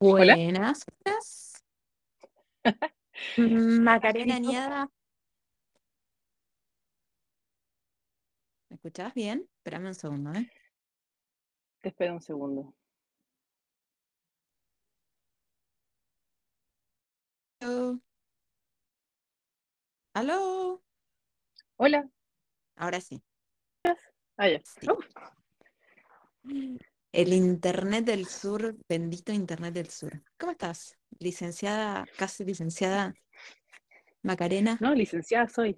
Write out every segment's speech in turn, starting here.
Buenas. Macarena. Niada. ¿Me escuchás bien? Espérame un segundo, ¿eh? Te espero un segundo. Aló. Aló. Hola. Ahora sí. Ah, ya. Sí. Oh, El Internet del Sur, bendito Internet del Sur. ¿Cómo estás? Licenciada, casi licenciada Macarena. no, licenciada soy.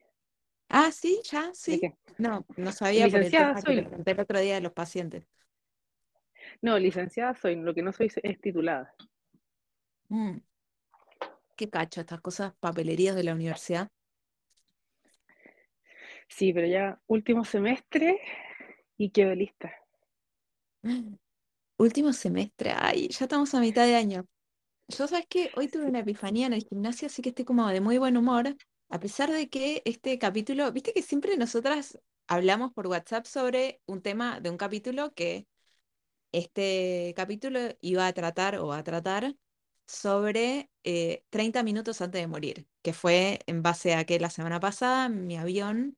Ah, sí, ya, ¿De sí. No, no sabía por el Licenciada que te soy. el otro día de los pacientes. No, licenciada soy. Lo que no soy es titulada. Mm, qué cacho estas cosas, papelerías de la universidad. Sí, pero ya último semestre y quedo lista. Último semestre, ay, ya estamos a mitad de año. Yo sabes que hoy tuve una epifanía en el gimnasio, así que estoy como de muy buen humor, a pesar de que este capítulo, viste que siempre nosotras hablamos por WhatsApp sobre un tema de un capítulo que este capítulo iba a tratar o a tratar sobre eh, 30 minutos antes de morir, que fue en base a que la semana pasada mi avión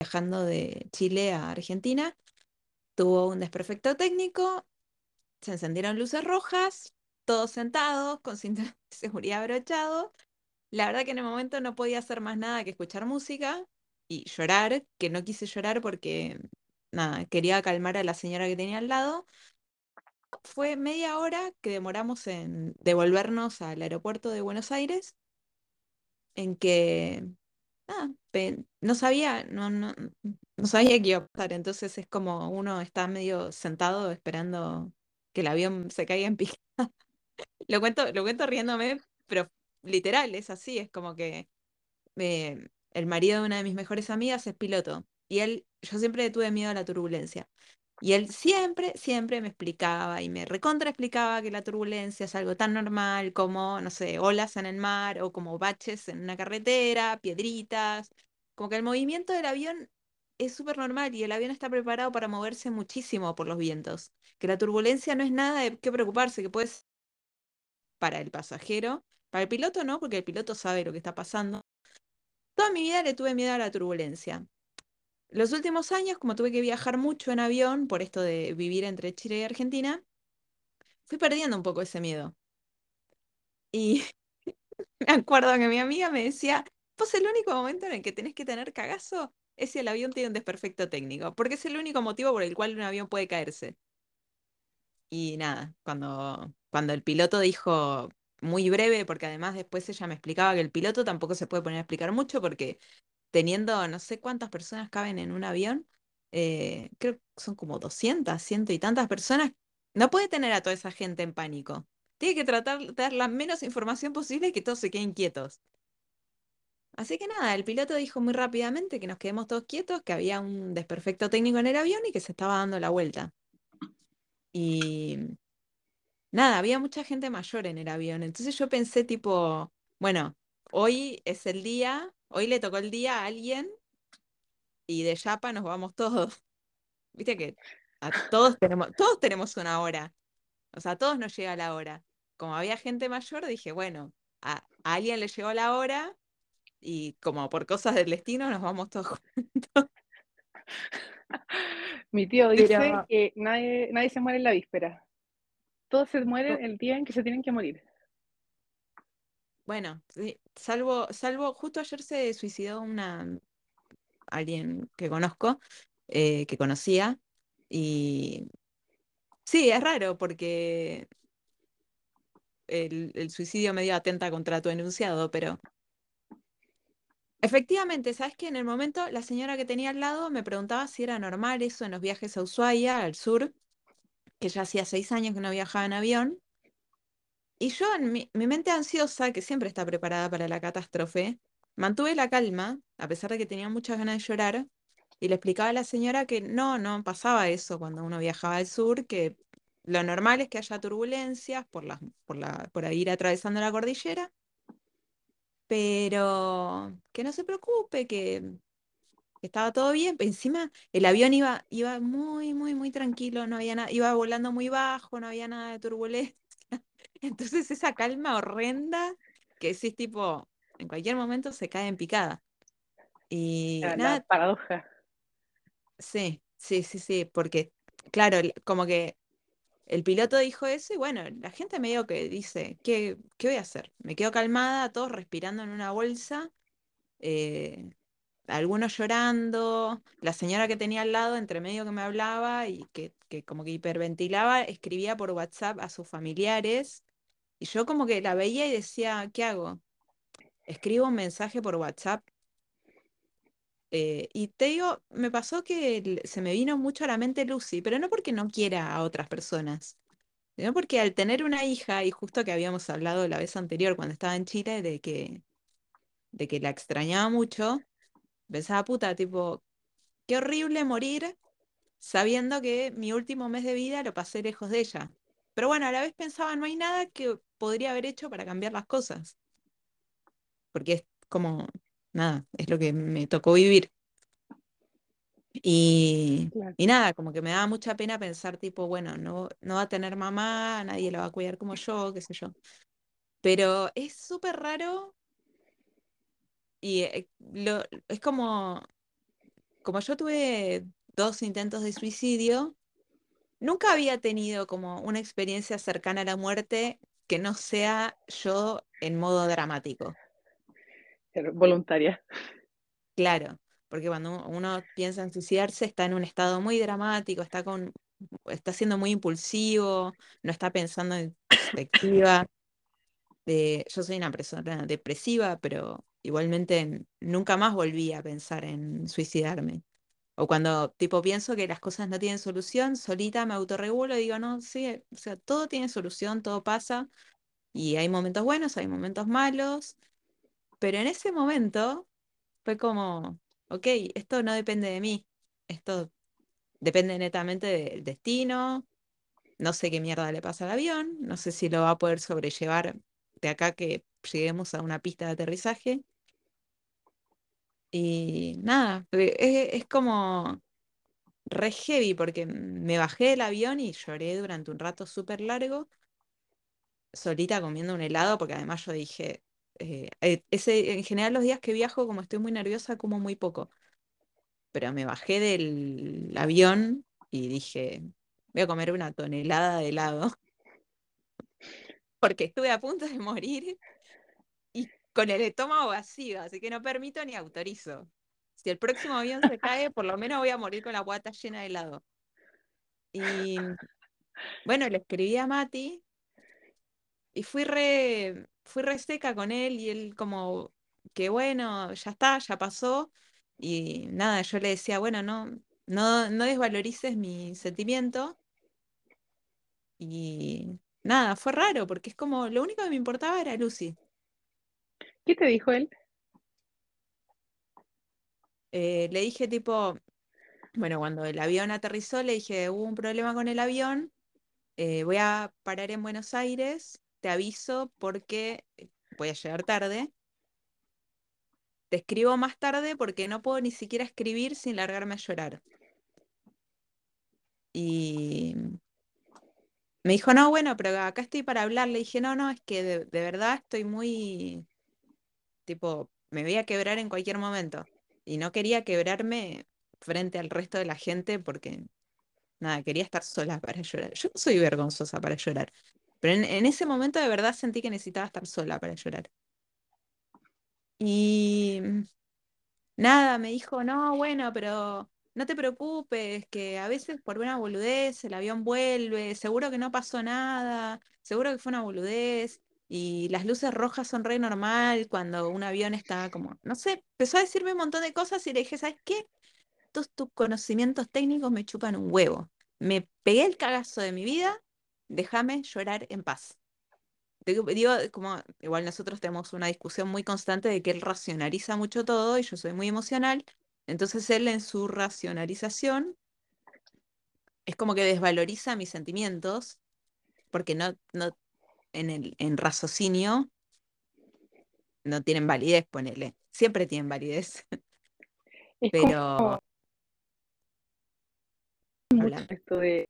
viajando de Chile a Argentina tuvo un desperfecto técnico, se encendieron luces rojas, todos sentados, con cinturón de seguridad abrochado. La verdad que en el momento no podía hacer más nada que escuchar música y llorar, que no quise llorar porque, nada, quería calmar a la señora que tenía al lado. Fue media hora que demoramos en devolvernos al aeropuerto de Buenos Aires, en que, pe- no sabía, no, no, no sabía qué iba a pasar. Entonces es como uno está medio sentado esperando que el avión se caiga en picada. Lo cuento, lo cuento riéndome, pero literal, es así, es como que eh, el marido de una de mis mejores amigas es piloto y él, yo siempre tuve miedo a la turbulencia. Y él siempre, siempre me explicaba y me recontra explicaba que la turbulencia es algo tan normal como, no sé, olas en el mar o como baches en una carretera, piedritas. Como que el movimiento del avión es súper normal y el avión está preparado para moverse muchísimo por los vientos. Que la turbulencia no es nada de qué preocuparse, que puede ser para el pasajero, para el piloto no, porque el piloto sabe lo que está pasando. Toda mi vida le tuve miedo a la turbulencia. Los últimos años, como tuve que viajar mucho en avión por esto de vivir entre Chile y Argentina, fui perdiendo un poco ese miedo. Y me acuerdo que mi amiga me decía, pues el único momento en el que tenés que tener cagazo es si el avión tiene un desperfecto técnico, porque es el único motivo por el cual un avión puede caerse. Y nada, cuando, cuando el piloto dijo muy breve, porque además después ella me explicaba que el piloto tampoco se puede poner a explicar mucho porque teniendo no sé cuántas personas caben en un avión, eh, creo que son como 200, ciento y tantas personas, no puede tener a toda esa gente en pánico. Tiene que tratar de dar la menos información posible y que todos se queden quietos. Así que nada, el piloto dijo muy rápidamente que nos quedemos todos quietos, que había un desperfecto técnico en el avión y que se estaba dando la vuelta. Y nada, había mucha gente mayor en el avión. Entonces yo pensé tipo, bueno, hoy es el día, hoy le tocó el día a alguien y de Yapa nos vamos todos. Viste que a todos tenemos, todos tenemos una hora. O sea, a todos nos llega la hora. Como había gente mayor, dije, bueno, a, a alguien le llegó la hora y como por cosas del destino nos vamos todos juntos. Mi tío dice Pero- que nadie, nadie se muere en la víspera. Todos se mueren el día en que se tienen que morir. Bueno, salvo, salvo, justo ayer se suicidó una alguien que conozco, eh, que conocía, y sí, es raro porque el, el suicidio medio atenta contra tu enunciado, pero efectivamente, ¿sabes que En el momento la señora que tenía al lado me preguntaba si era normal eso en los viajes a Ushuaia, al sur, que ya hacía seis años que no viajaba en avión. Y yo en mi, mente ansiosa, que siempre está preparada para la catástrofe, mantuve la calma, a pesar de que tenía muchas ganas de llorar, y le explicaba a la señora que no, no pasaba eso cuando uno viajaba al sur, que lo normal es que haya turbulencias por, las, por, la, por ir atravesando la cordillera, pero que no se preocupe, que, estaba todo bien. Encima el avión iba, iba muy, muy, muy tranquilo, no había iba volando muy bajo, no había nada de turbulencia. Entonces esa calma horrenda que decís tipo, en cualquier momento se cae en picada. Y La, nada, la paradoja. sí, sí, sí, sí, porque claro, como que el piloto dijo eso y bueno, la gente medio que dice, ¿qué, qué voy a hacer? Me quedo calmada, todos respirando en una bolsa, eh, algunos llorando, la señora que tenía al lado, entre medio que me hablaba y que, que como que hiperventilaba, escribía por WhatsApp a sus familiares y yo como que la veía y decía, ¿qué hago? Escribo un mensaje por WhatsApp. eh, y te digo, me pasó que se me vino mucho a la mente Lucy, pero no porque no quiera a otras personas, sino porque al tener una hija, y justo que habíamos hablado la vez anterior cuando estaba en Chile de que, de que la extrañaba mucho, pensaba, puta, tipo, qué horrible morir sabiendo que mi último mes de vida lo pasé lejos de ella. Pero bueno, a la vez pensaba, no hay nada que podría haber hecho para cambiar las cosas, porque es como, nada, es lo que me tocó vivir. Y, Claro. y nada, como que me daba mucha pena pensar, tipo, bueno, no, no va a tener mamá, nadie la va a cuidar como yo, qué sé yo. Pero es súper raro y eh, lo, es como, como yo tuve dos intentos de suicidio, nunca había tenido como una experiencia cercana a la muerte que no sea yo en modo dramático. Voluntaria. Claro, porque cuando uno piensa en suicidarse está en un estado muy dramático, está con, está siendo muy impulsivo, no está pensando en perspectiva. Eh, yo soy una persona depresiva, pero igualmente nunca más volví a pensar en suicidarme. O cuando tipo pienso que las cosas no tienen solución, solita me autorregulo y digo, no, sí, o sea, todo tiene solución, todo pasa, y hay momentos buenos, hay momentos malos, pero en ese momento fue como, ok, esto no depende de mí, esto depende netamente del destino, no sé qué mierda le pasa al avión, no sé si lo va a poder sobrellevar de acá que lleguemos a una pista de aterrizaje. Y nada, e- es, es como re heavy porque me bajé del avión y lloré durante un rato súper largo, solita comiendo un helado, porque además yo dije, eh, eh, ese, en general los días que viajo, como estoy muy nerviosa, como muy poco. pero me bajé del avión y dije, voy a comer una tonelada de helado, porque estuve a punto de morir con el estómago vacío, así que no permito ni autorizo. Si el próximo avión se cae, por lo menos voy a morir con la guata llena de helado. Y bueno, le escribí a Mati y fui re, fui re seca con él y él como que bueno, ya está, ya pasó. Y nada, yo le decía, bueno, no, no, no desvalorices mi sentimiento. Y nada, fue raro porque es como lo único que me importaba era Lucy. ¿Qué te dijo él? Eh, le dije tipo, bueno, cuando el avión aterrizó, le dije, hubo un problema con el avión, eh, voy a parar en Buenos Aires, te aviso porque eh, voy a llegar tarde. Te escribo más tarde porque no puedo ni siquiera escribir sin largarme a llorar. Y me dijo, no, bueno, pero acá estoy para hablar. Le dije, no, no, es que de, de verdad estoy muy, tipo, me voy a quebrar en cualquier momento. Y no quería quebrarme frente al resto de la gente porque, nada, quería estar sola para llorar. Yo no soy vergonzosa para llorar, pero en, en ese momento de verdad sentí que necesitaba estar sola para llorar. Y nada, me dijo, no, bueno, pero no te preocupes, que a veces por una boludez el avión vuelve, seguro que no pasó nada, seguro que fue una boludez. Y las luces rojas son re normal cuando un avión está como, no sé, empezó a decirme un montón de cosas y le dije, ¿sabes qué? Todos tus conocimientos técnicos me chupan un huevo. Me pegué el cagazo de mi vida, déjame llorar en paz. Digo, como igual nosotros tenemos una discusión muy constante de que él racionaliza mucho todo y yo soy muy emocional. Entonces él en su racionalización es como que desvaloriza mis sentimientos porque no, no en el en raciocinio no tienen validez, ponele. Siempre tienen validez, Es pero mucho esto de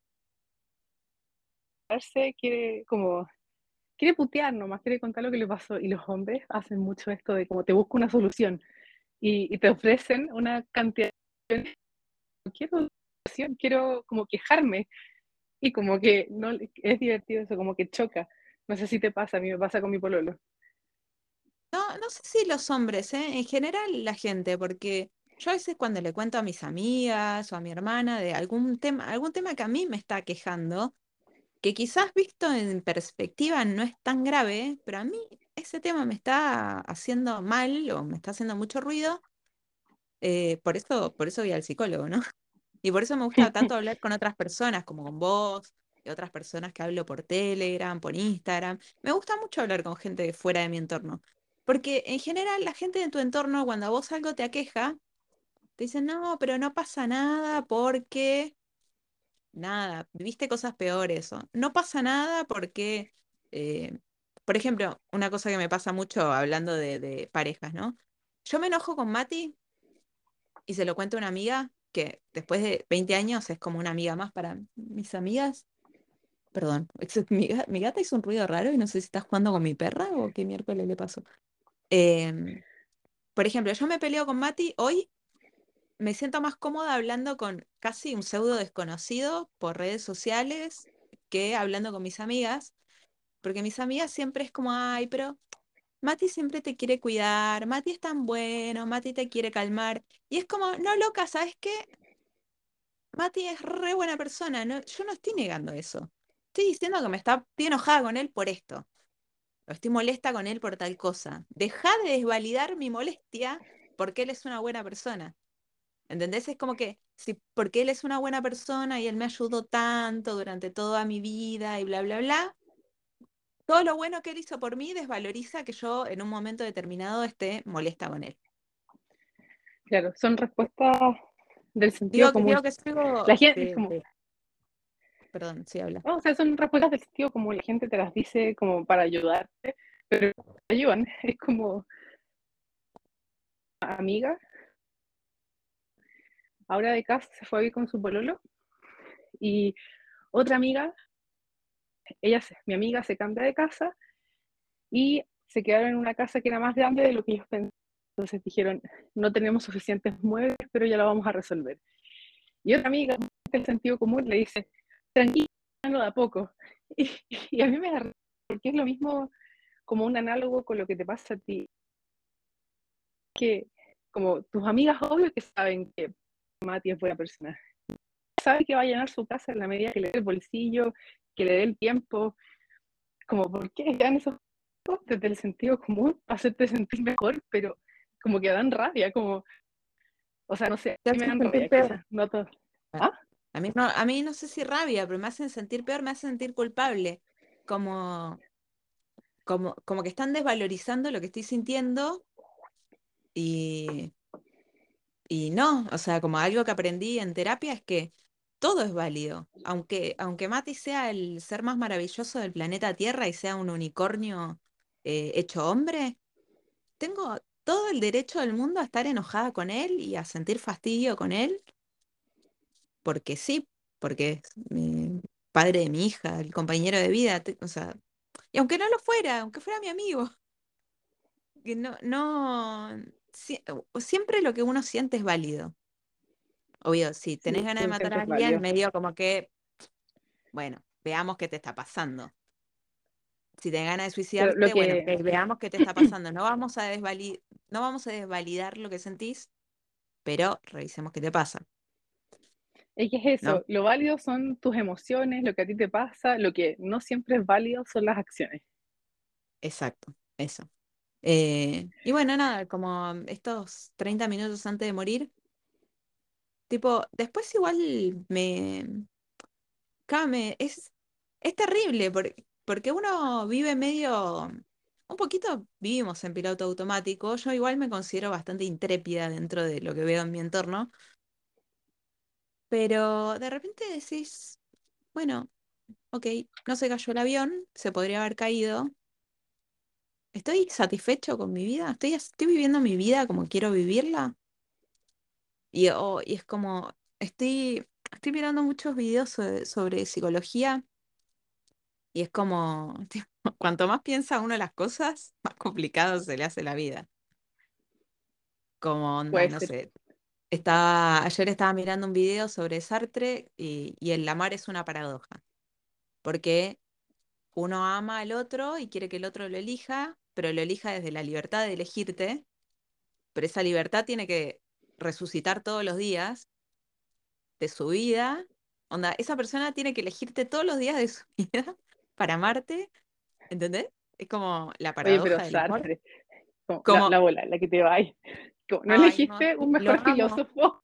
quiere como quiere putear nomás, quiere contar lo que le pasó. Y los hombres hacen mucho esto de como te busco una solución y, y te ofrecen una cantidad de... Quiero quiero como quejarme. Y como que no es divertido eso, como que choca. No sé si te pasa, a mí me pasa con mi pololo. No, no sé si los hombres, ¿eh? en general la gente, porque yo a veces cuando le cuento a mis amigas o a mi hermana de algún tema, algún tema que a mí me está quejando, que quizás visto en perspectiva no es tan grave, pero a mí ese tema me está haciendo mal o me está haciendo mucho ruido, eh, por eso, por eso voy al psicólogo, ¿no? Y por eso me gusta tanto hablar con otras personas, como con vos, otras personas que hablo por Telegram, por Instagram. Me gusta mucho hablar con gente fuera de mi entorno. Porque en general la gente de tu entorno, cuando a vos algo te aqueja, te dicen, no, pero no pasa nada porque nada, viviste cosas peores. No pasa nada porque, eh, por ejemplo, una cosa que me pasa mucho hablando de parejas, ¿no? Yo me enojo con Mati y se lo cuento a una amiga que después de 20 años es como una amiga más para mis amigas. Perdón, mi, gata hizo un ruido raro y no sé si está jugando con mi perra o qué miércoles le pasó. Em, por ejemplo, yo me peleo con Mati hoy, me siento más cómoda hablando con casi un pseudo desconocido por redes sociales que hablando con mis amigas, porque mis amigas siempre es como, ay, pero Mati siempre te quiere cuidar, Mati es tan bueno, Mati te quiere calmar. Y es como, no, loca, ¿sabes qué? Mati es re buena persona, yo no estoy negando eso. Estoy diciendo que me está, estoy enojada con él por esto. O estoy molesta con él por tal cosa. Deja de desvalidar mi molestia porque él es una buena persona. ¿Entendés? Es como que, si porque él es una buena persona y él me ayudó tanto durante toda mi vida y bla, bla, bla, todo lo bueno que él hizo por mí desvaloriza que yo en un momento determinado esté molesta con él. Claro, son respuestas del sentido digo, común. Digo que sigo la gente como... Perdón, sí habla. No, o sea, son respuestas del sentido como la gente te las dice como para ayudarte, pero te ayudan. Es como amiga. Ahora de casa se fue a vivir con su pololo y otra amiga ella, mi amiga, se cambia de casa y se quedaron en una casa que era más grande de lo que ellos pensaban. Entonces dijeron, no tenemos suficientes muebles, pero ya lo vamos a resolver. Y otra amiga, el sentido común, le dice, tranquilo, de a poco. Y, y, a mí me da porque es lo mismo como un análogo con lo que te pasa a ti. Que como tus amigas, obvio que saben que Mati es buena persona. Sabe que va a llenar su casa en la medida que le dé el bolsillo, que le dé el tiempo, como por qué dan esos desde el sentido común, hacerte sentir mejor, pero como que dan rabia, como, o sea, no sé, a mí me dan rabia, no todo. ¿Ah? A mí no, a mí no sé si rabia, pero me hacen sentir peor, me hacen sentir culpable, como, como, como que están desvalorizando lo que estoy sintiendo y, y no, o sea, como algo que aprendí en terapia es que todo es válido. Aunque, aunque Mati sea el ser más maravilloso del planeta Tierra y sea un unicornio eh, hecho hombre, tengo todo el derecho del mundo a estar enojada con él y a sentir fastidio con él. Porque sí, porque es mi padre de mi hija, el compañero de vida. O sea, y aunque no lo fuera, aunque fuera mi amigo. Que no, no, siempre lo que uno siente es válido. Obvio, si tenés ganas de matar a alguien, medio como que, bueno, veamos qué te está pasando. Si tenés ganas de suicidarte, bueno, veamos qué te está pasando. No vamos, a no vamos a desvalidar lo que sentís, pero revisemos qué te pasa. Es que es eso, lo válido son tus emociones, lo que a ti te pasa, lo que no siempre es válido son las acciones. Exacto, eso. Eh, y bueno, nada, como estos 30 minutos antes de morir, Tipo, después igual me... Came, es, es terrible porque, porque uno vive medio... Un poquito vivimos en piloto automático. Yo igual me considero bastante intrépida dentro de lo que veo en mi entorno. Pero de repente decís, bueno, ok, no se cayó el avión, se podría haber caído. ¿Estoy satisfecho con mi vida? ¿Estoy, estoy viviendo mi vida como quiero vivirla? Oh, y, es como, estoy, estoy mirando muchos videos sobre, psicología Y es como, cuanto más piensa uno las cosas, más complicado se le hace la vida. Como onda, no sé. Estaba, ayer estaba mirando un video sobre Sartre y, y el amar es una paradoja. Porque uno ama al otro y quiere que el otro lo elija, pero lo elija desde la libertad de elegirte. Pero esa libertad tiene que resucitar todos los días de su vida. Onda, esa persona tiene que elegirte todos los días de su vida para amarte. ¿Entendés? Es como la paradoja Oye, pero Sartre, como, La, bola, la que te va ¿No elegiste un mejor filósofo?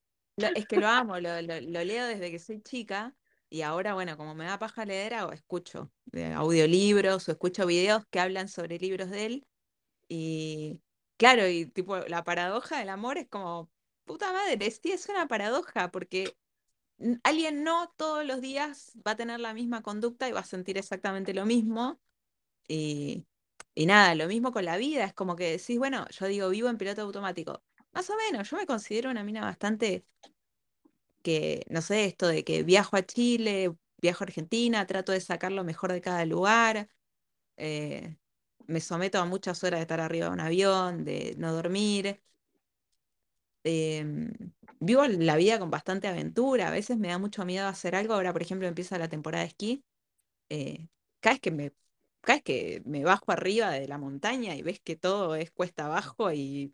es que lo amo, lo, leo desde que soy chica y ahora, bueno, como me da paja leer, escucho audiolibros o escucho videos que hablan sobre libros de él. Y claro, y tipo, la paradoja del amor es como, puta madre, sí es una paradoja, porque alguien no todos los días va a tener la misma conducta y va a sentir exactamente lo mismo. Y, y nada, lo mismo con la vida, es como que decís, bueno, yo digo, vivo en piloto automático. Más o menos, yo me considero una mina bastante que, no sé, esto de que viajo a Chile, viajo a Argentina, trato de sacar lo mejor de cada lugar, eh, me someto a muchas horas de estar arriba de un avión, de no dormir. Em, vivo la vida con bastante aventura, a veces me da mucho miedo hacer algo, ahora por ejemplo empieza la temporada de esquí, eh, cada vez que me cada que me bajo arriba de la montaña y ves que todo es cuesta abajo y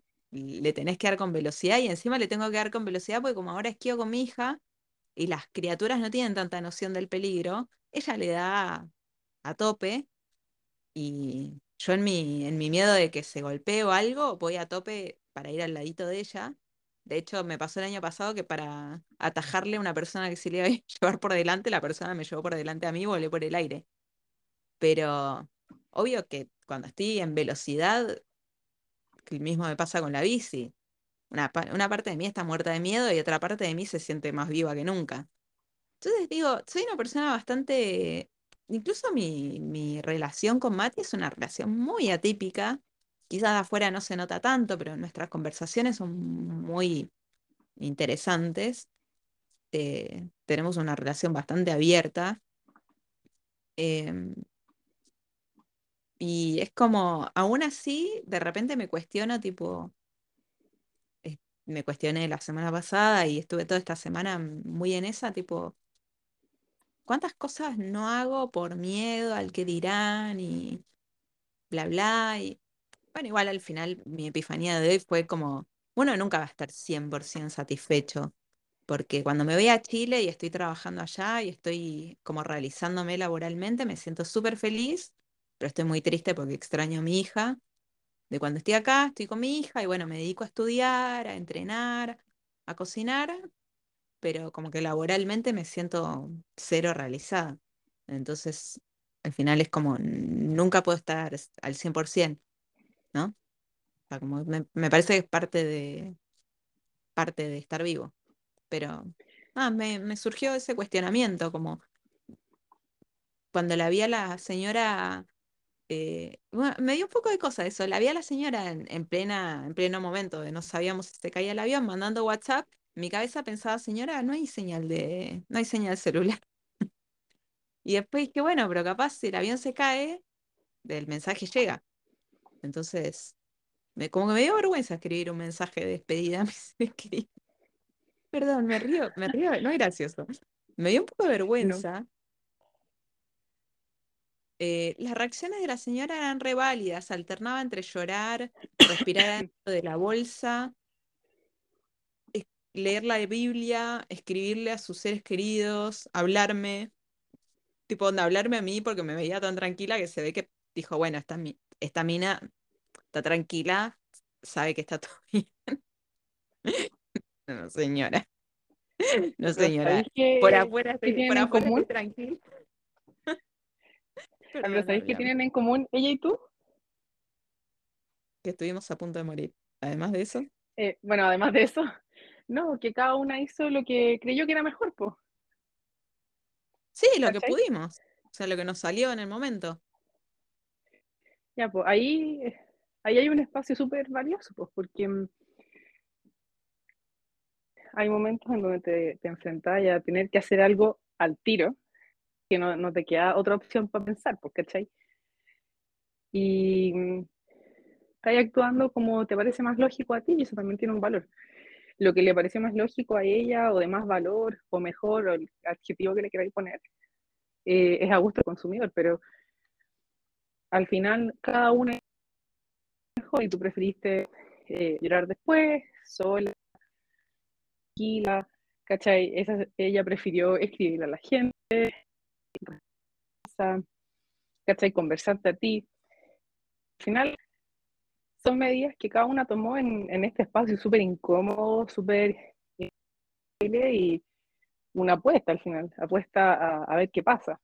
le tenés que dar con velocidad y encima le tengo que dar con velocidad porque como ahora esquío con mi hija y las criaturas no tienen tanta noción del peligro, ella le da a tope y yo en mi, en mi miedo de que se golpee o algo, voy a tope para ir al ladito de ella. De hecho, me pasó el año pasado que para atajarle a una persona que se le iba a llevar por delante, la persona me llevó por delante a mí y volé por el aire. Pero obvio que cuando estoy en velocidad, el mismo me pasa con la bici. Una, una, parte de mí está muerta de miedo y otra parte de mí se siente más viva que nunca. Entonces digo, soy una persona bastante... Incluso mi, mi relación con Mati es una relación muy atípica. Quizás afuera no se nota tanto, pero nuestras conversaciones son muy interesantes. Eh, tenemos una relación bastante abierta. Em, y es como, aún así, de repente me cuestiono, tipo, me cuestioné la semana pasada y estuve toda esta semana muy en esa, tipo, ¿cuántas cosas no hago por miedo al que dirán y bla, bla? Y bueno, igual al final mi epifanía de hoy fue como, uno nunca va a estar 100% satisfecho, porque cuando me voy a Chile y estoy trabajando allá y estoy como realizándome laboralmente, me siento súper feliz pero estoy muy triste porque extraño a mi hija. De cuando estoy acá, estoy con mi hija y bueno, me dedico a estudiar, a entrenar, a cocinar, pero como que laboralmente me siento cero realizada. Entonces, al final es como, nunca puedo estar al 100%, ¿no? O sea, como me, parece que es parte de, parte de estar vivo. Pero ah, me, me surgió ese cuestionamiento, como cuando la vi a la señora eh, me dio un poco de cosa eso. La vi a la señora en, plena, en pleno momento de no sabíamos si se caía el avión, mandando WhatsApp. mi cabeza pensaba, señora, no hay señal de, no hay señal celular. y después dije, bueno, pero capaz si el avión se cae, el mensaje llega. Entonces, me, como que me dio vergüenza escribir un mensaje de despedida Perdón, me río, me río, no es gracioso. Me dio un poco de vergüenza. Eh, las reacciones de la señora eran reválidas, alternaba entre llorar, respirar dentro de la bolsa, leer la Biblia, escribirle a sus seres queridos, hablarme, tipo, hablarme a mí porque me veía tan tranquila que se ve que dijo, bueno, esta, esta mina está tranquila, sabe que está todo bien. no, señora. No, señora. Por afuera estoy, por afuera tranquila. Pero ¿sabéis qué tienen en común ella y tú? Que estuvimos a punto de morir. Además de eso. Eh, bueno, además de eso, no, que cada una hizo lo que creyó que era mejor, pues. Sí, lo que pudimos. O sea, lo que nos salió en el momento. Ya, pues ahí, ahí hay un espacio súper valioso, pues, porque mm, hay momentos en donde te, te enfrentas a tener que hacer algo al tiro que no, no te queda otra opción para pensar, pues, ¿cachai? Y mm, estás actuando como te parece más lógico a ti y eso también tiene un valor. Lo que le parece más lógico a ella o de más valor o mejor o el adjetivo que le queráis poner eh, es a gusto del consumidor, pero al final cada uno es mejor y tú preferiste eh, llorar después, sola, tranquila, ¿cachai? Esa, ella prefirió escribirle a la gente, ¿cachai? Conversarte a ti. Al final, son medidas que cada una tomó en, en este espacio súper incómodo, súper y una apuesta al final, apuesta a, a, ver qué pasa.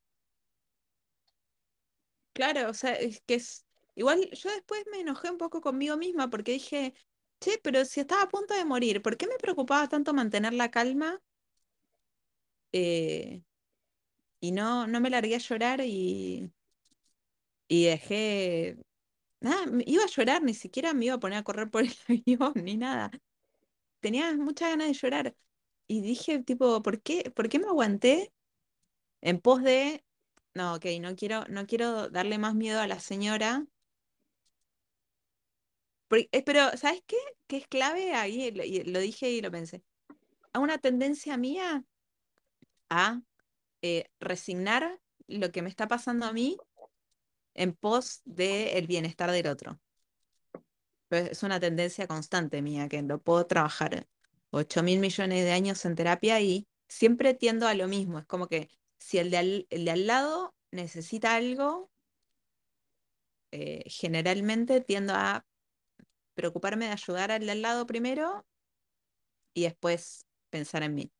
Claro, o sea, es que es igual yo después me enojé un poco conmigo misma porque dije, che, pero si estaba a punto de morir, ¿por qué me preocupaba tanto mantener la calma? Eh, y no, no me largué a llorar y, y dejé, nada, iba a llorar, ni siquiera me iba a poner a correr por el avión ni nada. Tenía muchas ganas de llorar. Y dije, tipo, ¿por qué, ¿por qué me aguanté en pos de, no, ok, no quiero, no quiero darle más miedo a la señora? Eh, pero, ¿sabes qué? ¿Qué es clave? Ahí lo, dije y lo pensé. A una tendencia mía a eh, resignar lo que me está pasando a mí en pos del bienestar del otro. Es una tendencia constante mía, que lo puedo trabajar 8 mil millones de años en terapia y siempre tiendo a lo mismo. Es como que si el de al, el de al lado necesita algo, eh, generalmente tiendo a preocuparme de ayudar al de al lado primero y después pensar en mí.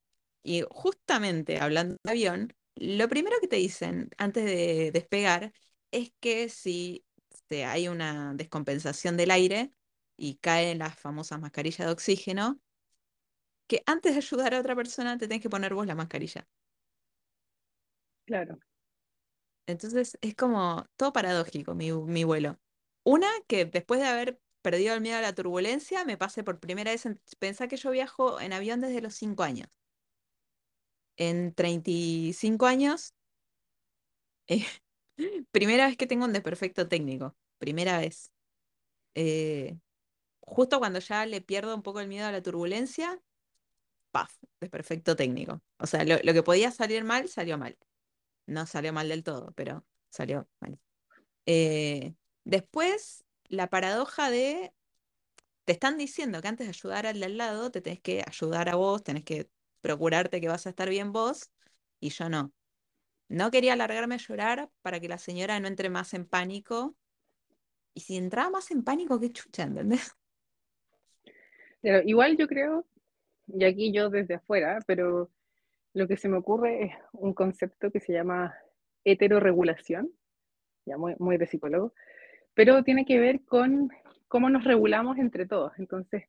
Y justamente hablando de avión, lo primero que te dicen antes de despegar es que si hay una descompensación del aire y caen las famosas mascarillas de oxígeno, que antes de ayudar a otra persona te tenés que poner vos la mascarilla. Claro. Entonces es como todo paradójico mi, mi vuelo. Una, que después de haber perdido el miedo a la turbulencia, me pase por primera vez, en, pensá que yo viajo en avión desde los 5 años. En 35 años, eh, primera vez que tengo un desperfecto técnico, primera vez. Eh, justo cuando ya le pierdo un poco el miedo a la turbulencia, ¡paf! Desperfecto técnico. O sea, lo, lo que podía salir mal, salió mal. No salió mal del todo, pero salió mal. Eh, después la paradoja de, te están diciendo que antes de ayudar al de al lado, te tenés que ayudar a vos, tenés que procurarte que vas a estar bien vos, y yo no. No quería alargarme a llorar para que la señora no entre más en pánico. Y si entraba más en pánico, qué chucha, ¿entendés? Pero igual yo creo, y aquí yo desde afuera, pero lo que se me ocurre es un concepto que se llama heteroregulación, ya muy, muy de psicólogo, pero tiene que ver con cómo nos regulamos entre todos. Entonces,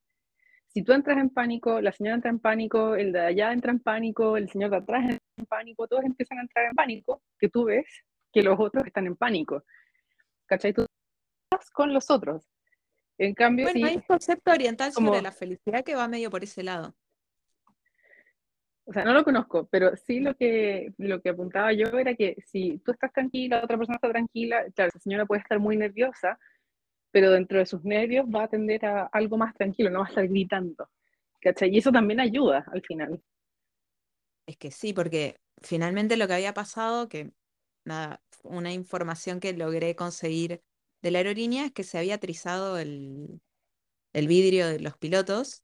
si tú entras en pánico, la señora entra en pánico, el de allá entra en pánico, el señor de atrás entra en pánico, todos empiezan a entrar en pánico, que tú ves que los otros están en pánico. ¿Cachai? Tú estás con los otros. En cambio, bueno, hay un concepto oriental sobre la felicidad que va medio por ese lado. O sea, no lo conozco, pero sí lo que, lo que apuntaba yo era que si tú estás tranquila, otra persona está tranquila, claro, esa señora puede estar muy nerviosa, pero dentro de sus nervios va a atender a algo más tranquilo, no va a estar gritando. ¿Cachai? Y eso también ayuda al final. Es que sí, porque finalmente lo que había pasado, que nada, una información que logré conseguir de la aerolínea es que se había trizado el, el vidrio de los pilotos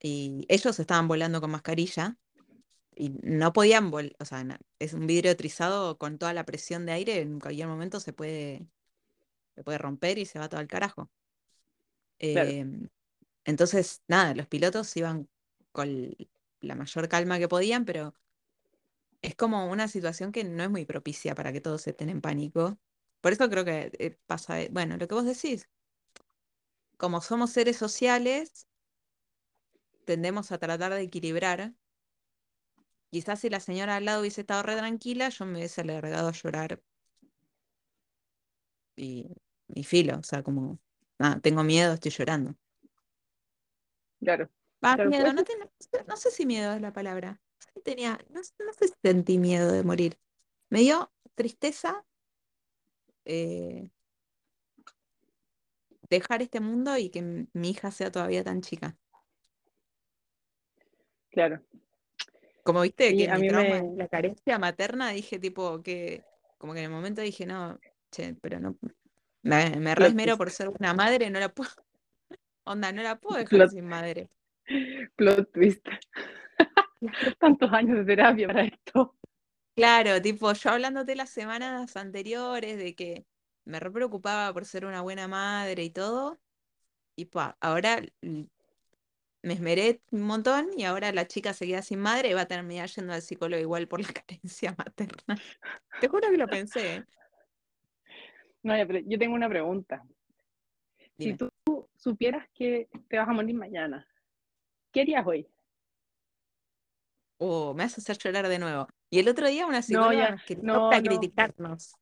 y ellos estaban volando con mascarilla y no podían volar, o sea, es un vidrio trizado con toda la presión de aire, en cualquier momento se puede, se puede romper y se va todo al carajo. Em, entonces, nada, los pilotos iban con la mayor calma que podían, pero es como una situación que no es muy propicia para que todos estén en pánico. Por eso creo que eh, pasa, eh, bueno, lo que vos decís, como somos seres sociales, tendemos a tratar de equilibrar. Quizás si la señora al lado hubiese estado re tranquila, yo me hubiese alargado a llorar. Y, y filo, o sea, como, ah, tengo miedo, estoy llorando. Claro. miedo, pues no, no, sé si miedo es la palabra. Tenía, no, sé si sentí miedo de morir. me dio tristeza eh, dejar este mundo y que mi hija sea todavía tan chica. Claro. Como viste Sí, que a mi mí trauma me- la carencia materna, dije tipo que, como que en el momento dije, no, che, pero no, me, me re Plot esmero twist. por ser una madre, no la puedo, onda, no la puedo dejar Plot, sin madre. plot twist. Tantos años de terapia para esto. Claro, tipo, yo hablándote las semanas anteriores de que me re preocupaba por ser una buena madre y todo, y pa, ahora me esmeré un montón y ahora la chica se queda sin madre y va a terminar yendo al psicólogo igual por la carencia materna. Te juro que lo pensé, ¿eh? No, ya, pero yo tengo una pregunta. Si tú supieras que te vas a morir mañana, ¿qué harías hoy? Oh, me hace hacer llorar de nuevo. Y el otro día una No, psicóloga ya, nos escribió no, no, criticarnos.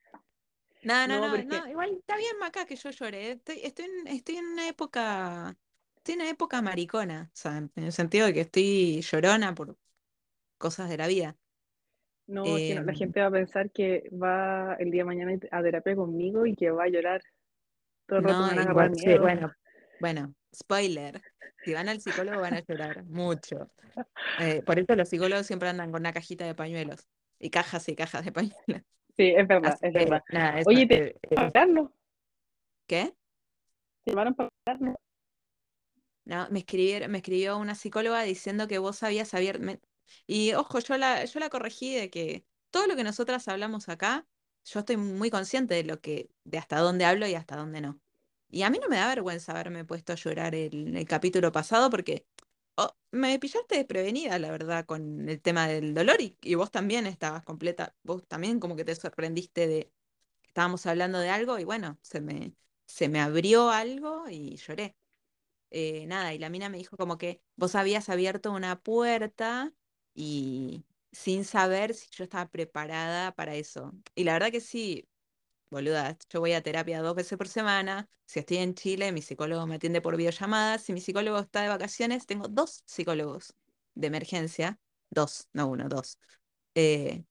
No, no, no, no, no, que, igual está bien acá que yo lloré. Estoy, estoy en, estoy en una época, estoy en una época maricona, o sea, en el sentido de que estoy llorona por cosas de la vida. No, que no, la Em, gente va a pensar que va el día de mañana a terapia conmigo y que va a llorar. Todo el rato van a bueno, sí, bueno, bueno, spoiler. Si van al psicólogo van a llorar mucho. Eh, por eso los psicólogos siempre andan con una cajita de pañuelos y cajas y cajas de pañuelos. Sí, es verdad, Así es que verdad. nada. Oye, ¿te eh, eh, llamaron? ¿qué? ¿Te llamaron para hablarnos? No, me escribieron, me escribió una psicóloga diciendo que vos habías abierto. me- Y ojo, yo la, yo la corregí de que todo lo que nosotras hablamos acá, yo estoy muy consciente de lo que, de hasta dónde hablo y hasta dónde no. Y a mí no me da vergüenza haberme puesto a llorar el, el capítulo pasado porque oh, me pillaste desprevenida, la verdad, con el tema del dolor y, y vos también estabas completa, vos también como que te sorprendiste de que estábamos hablando de algo y bueno, se me, se me abrió algo y lloré eh, nada, y la mina me dijo como que vos habías abierto una puerta y sin saber si yo estaba preparada para eso. Y la verdad que sí, boluda, yo voy a terapia dos veces por semana. Si estoy en Chile, mi psicólogo me atiende por videollamada. Si mi psicólogo está de vacaciones, tengo dos psicólogos de emergencia. Dos, no uno, dos. Eh,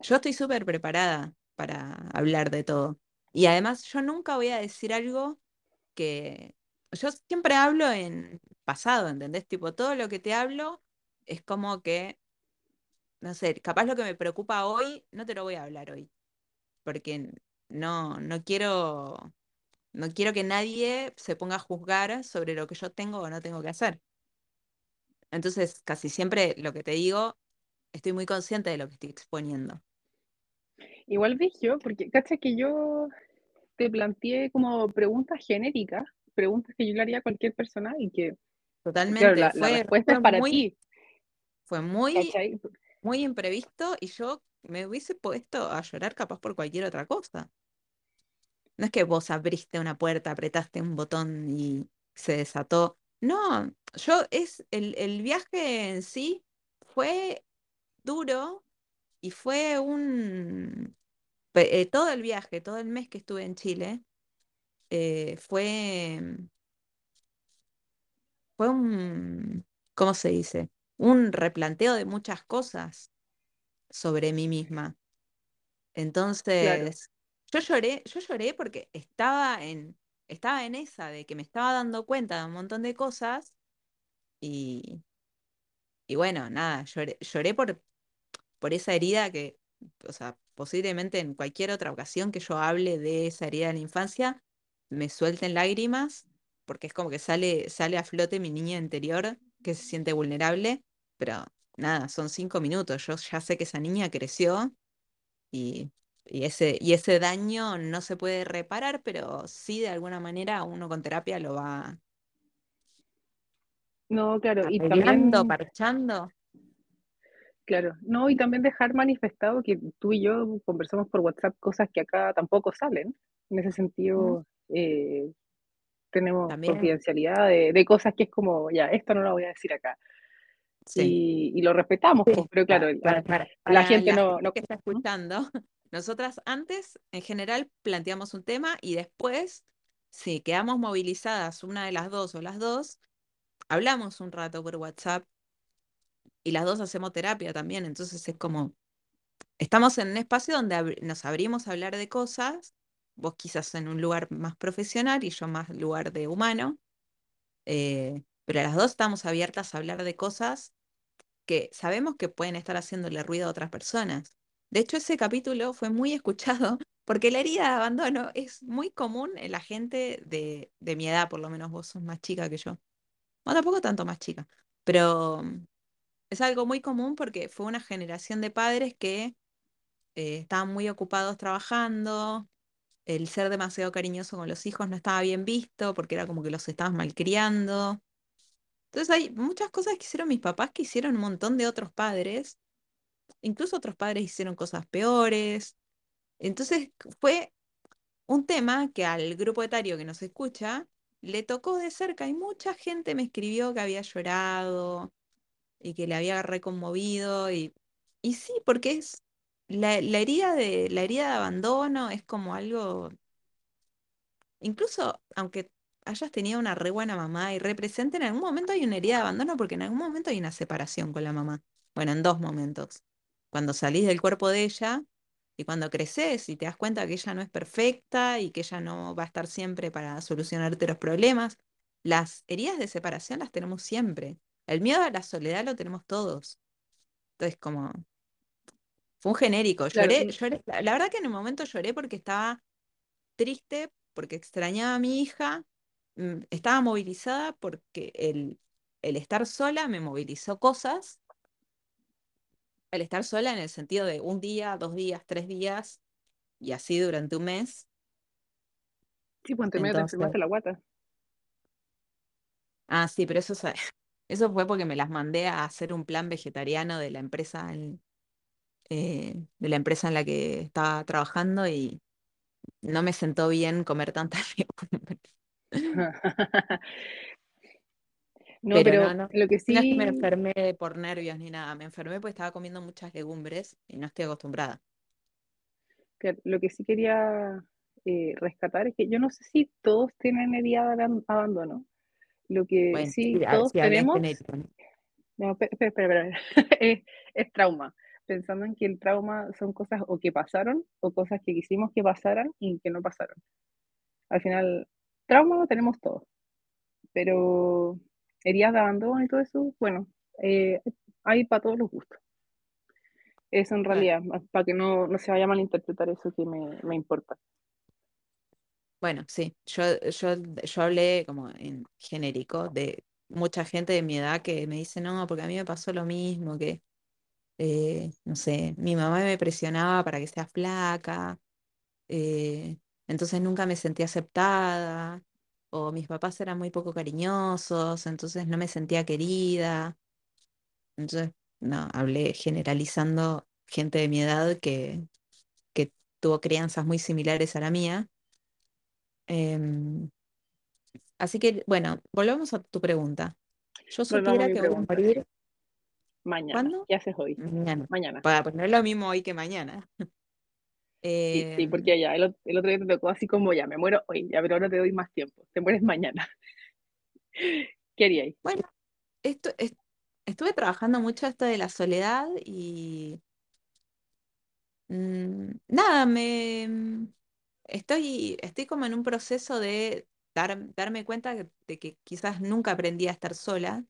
yo estoy súper preparada para hablar de todo. Y además, yo nunca voy a decir algo que yo siempre hablo en pasado, ¿entendés? Tipo, todo lo que te hablo es como que, no sé, capaz lo que me preocupa hoy, no te lo voy a hablar hoy, porque no, no quiero, no quiero que nadie se ponga a juzgar sobre lo que yo tengo o no tengo que hacer. Entonces, casi siempre lo que te digo, estoy muy consciente de lo que estoy exponiendo. Igual yo, porque cacha que yo te planteé como preguntas genéricas, preguntas que yo le haría a cualquier persona y que, Totalmente, claro, la, respuesta fue es para muy, ti, fue muy, ¿cachai? Muy imprevisto y yo me hubiese puesto a llorar capaz por cualquier otra cosa. No es que vos abriste una puerta, apretaste un botón y se desató. No, yo es el, el viaje en sí fue duro y fue un eh, todo el viaje, todo el mes que estuve en Chile, eh, fue, fue un, ¿cómo se dice? Un replanteo de muchas cosas sobre mí misma. Claro, Entonces, yo lloré, yo lloré porque estaba en, estaba en esa de que me estaba dando cuenta de un montón de cosas y, y bueno, nada, lloré, lloré por, por esa herida que, o sea, posiblemente en cualquier otra ocasión que yo hable de esa herida de la infancia, me suelten lágrimas, porque es como que sale, sale a flote mi niña interior que se siente vulnerable, pero nada, son cinco minutos, yo ya sé que esa niña creció y, y ese, y ese daño no se puede reparar, pero sí de alguna manera uno con terapia lo va no, claro, y también, parchando. claro, no, y también dejar manifestado que tú y yo conversamos por WhatsApp cosas que acá tampoco salen. En ese sentido, eh, tenemos También, confidencialidad de, de cosas que es como, ya, esto no lo voy a decir acá. sí. Y, y lo respetamos, pues, pero claro, Para, la, para, la para gente la no, no, que está escuchando, nosotras antes, en general, planteamos un tema y después, si quedamos movilizadas una de las dos o las dos, hablamos un rato por WhatsApp y las dos hacemos terapia también, entonces es como estamos en un espacio donde nos abrimos a hablar de cosas, vos quizás en un lugar más profesional y yo más lugar de humano, eh, pero las dos estamos abiertas a hablar de cosas que sabemos que pueden estar haciéndole ruido a otras personas. De hecho, ese capítulo fue muy escuchado porque la herida de abandono es muy común en la gente de, de mi edad, por lo menos vos sos más chica que yo. Bueno, tampoco tanto más chica, pero mm, es algo muy común porque fue una generación de padres que eh, estaban muy ocupados trabajando, el ser demasiado cariñoso con los hijos no estaba bien visto porque era como que los estabas malcriando. Entonces hay muchas cosas que hicieron mis papás que hicieron un montón de otros padres. Incluso otros padres hicieron cosas peores. Entonces fue un tema que al grupo etario que nos escucha le tocó de cerca y mucha gente me escribió que había llorado y que le había reconmovido y, y sí, porque es la, herida de, la herida de abandono es como algo, incluso aunque hayas tenido una re buena mamá y represente, en algún momento hay una herida de abandono porque en algún momento hay una separación con la mamá. Bueno, en dos momentos. Cuando salís del cuerpo de ella y cuando creces y te das cuenta que ella no es perfecta y que ella no va a estar siempre para solucionarte los problemas. Las heridas de separación las tenemos siempre. El miedo a la soledad lo tenemos todos. Entonces, como, fue un genérico. Lloré, lloré. La, verdad que en un momento lloré porque estaba triste, porque extrañaba a mi hija. Mm, estaba movilizada porque el, el estar sola me movilizó cosas. El estar sola en el sentido de un día, dos días, tres días y así durante un mes. Sí, pues te enfermaste la guata. Ah, sí, pero eso, eso fue porque me las mandé a hacer un plan vegetariano de la empresa en, eh, de la empresa en la que estaba trabajando y no me sentó bien comer tantas legumbres. no, pero, lo que sí... No es que me enfermé por nervios ni nada, me enfermé porque estaba comiendo muchas legumbres y no estoy acostumbrada. lo que sí quería eh, rescatar es que yo no sé si todos tienen herida de abandono. Lo que sí, todos tenemos... No, espera, espera, espera. es trauma pensando en que el trauma son cosas o que pasaron o cosas que quisimos que pasaran y que no pasaron. Al final, trauma lo tenemos todos, pero heridas de abandono y todo eso, bueno, eh, hay para todos los gustos. Eso en realidad, para que no, no, se vaya a malinterpretar eso que me, me importa. Bueno, sí, yo, yo, yo hablé como en genérico de mucha gente de mi edad que me dice, no, porque a mí me pasó lo mismo, que eh, no sé, mi mamá me presionaba para que sea flaca, eh, entonces nunca me sentía aceptada, o mis papás eran muy poco cariñosos, entonces no me sentía querida. Entonces, no, hablé generalizando gente de mi edad que, que tuvo crianzas muy similares a la mía. Em, así que, bueno, volvamos a tu pregunta. Yo supiera que voy a morir Mañana. ¿Cuándo? ¿Qué haces hoy? Mañana. Mañana. Para poner lo mismo hoy que mañana. sí, sí, porque ya, el, otro día te tocó así como ya, me muero hoy, ya, pero ahora te doy más tiempo. Te mueres mañana. ¿Qué harías? Bueno, esto, estuve trabajando mucho esto de la soledad y mm, nada, me estoy, estoy como en un proceso de darme cuenta de que quizás nunca aprendí a estar sola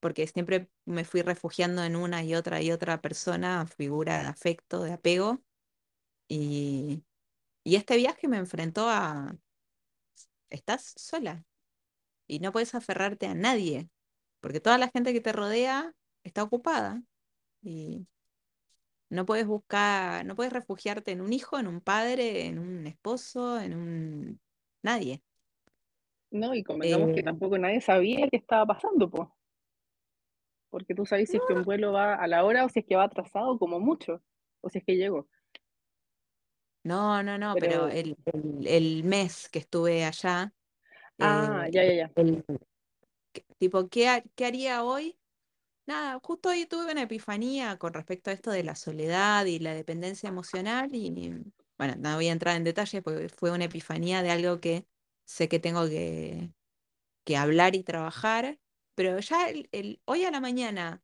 porque siempre me fui refugiando en una y otra y otra persona, figura de afecto, de apego. Y, y este viaje me enfrentó a, estás sola y no puedes aferrarte a nadie, porque toda la gente que te rodea está ocupada y no puedes buscar, no puedes refugiarte en un hijo, en un padre, en un esposo, en un nadie. No, y comentamos que eh, tampoco nadie sabía qué estaba pasando, pues porque tú sabes si es que un vuelo va a la hora o si es que va atrasado como mucho, o si es que llegó. No, no, no, pero, el, mes que estuve allá. Ah, ya, ya, ya. tipo, ¿qué, ¿qué haría hoy? Nada, justo hoy tuve una epifanía con respecto a esto de la soledad y la dependencia emocional y, bueno, no voy a entrar en detalles porque fue una epifanía de algo que sé que tengo que, que hablar y trabajar pero ya el, hoy a la mañana,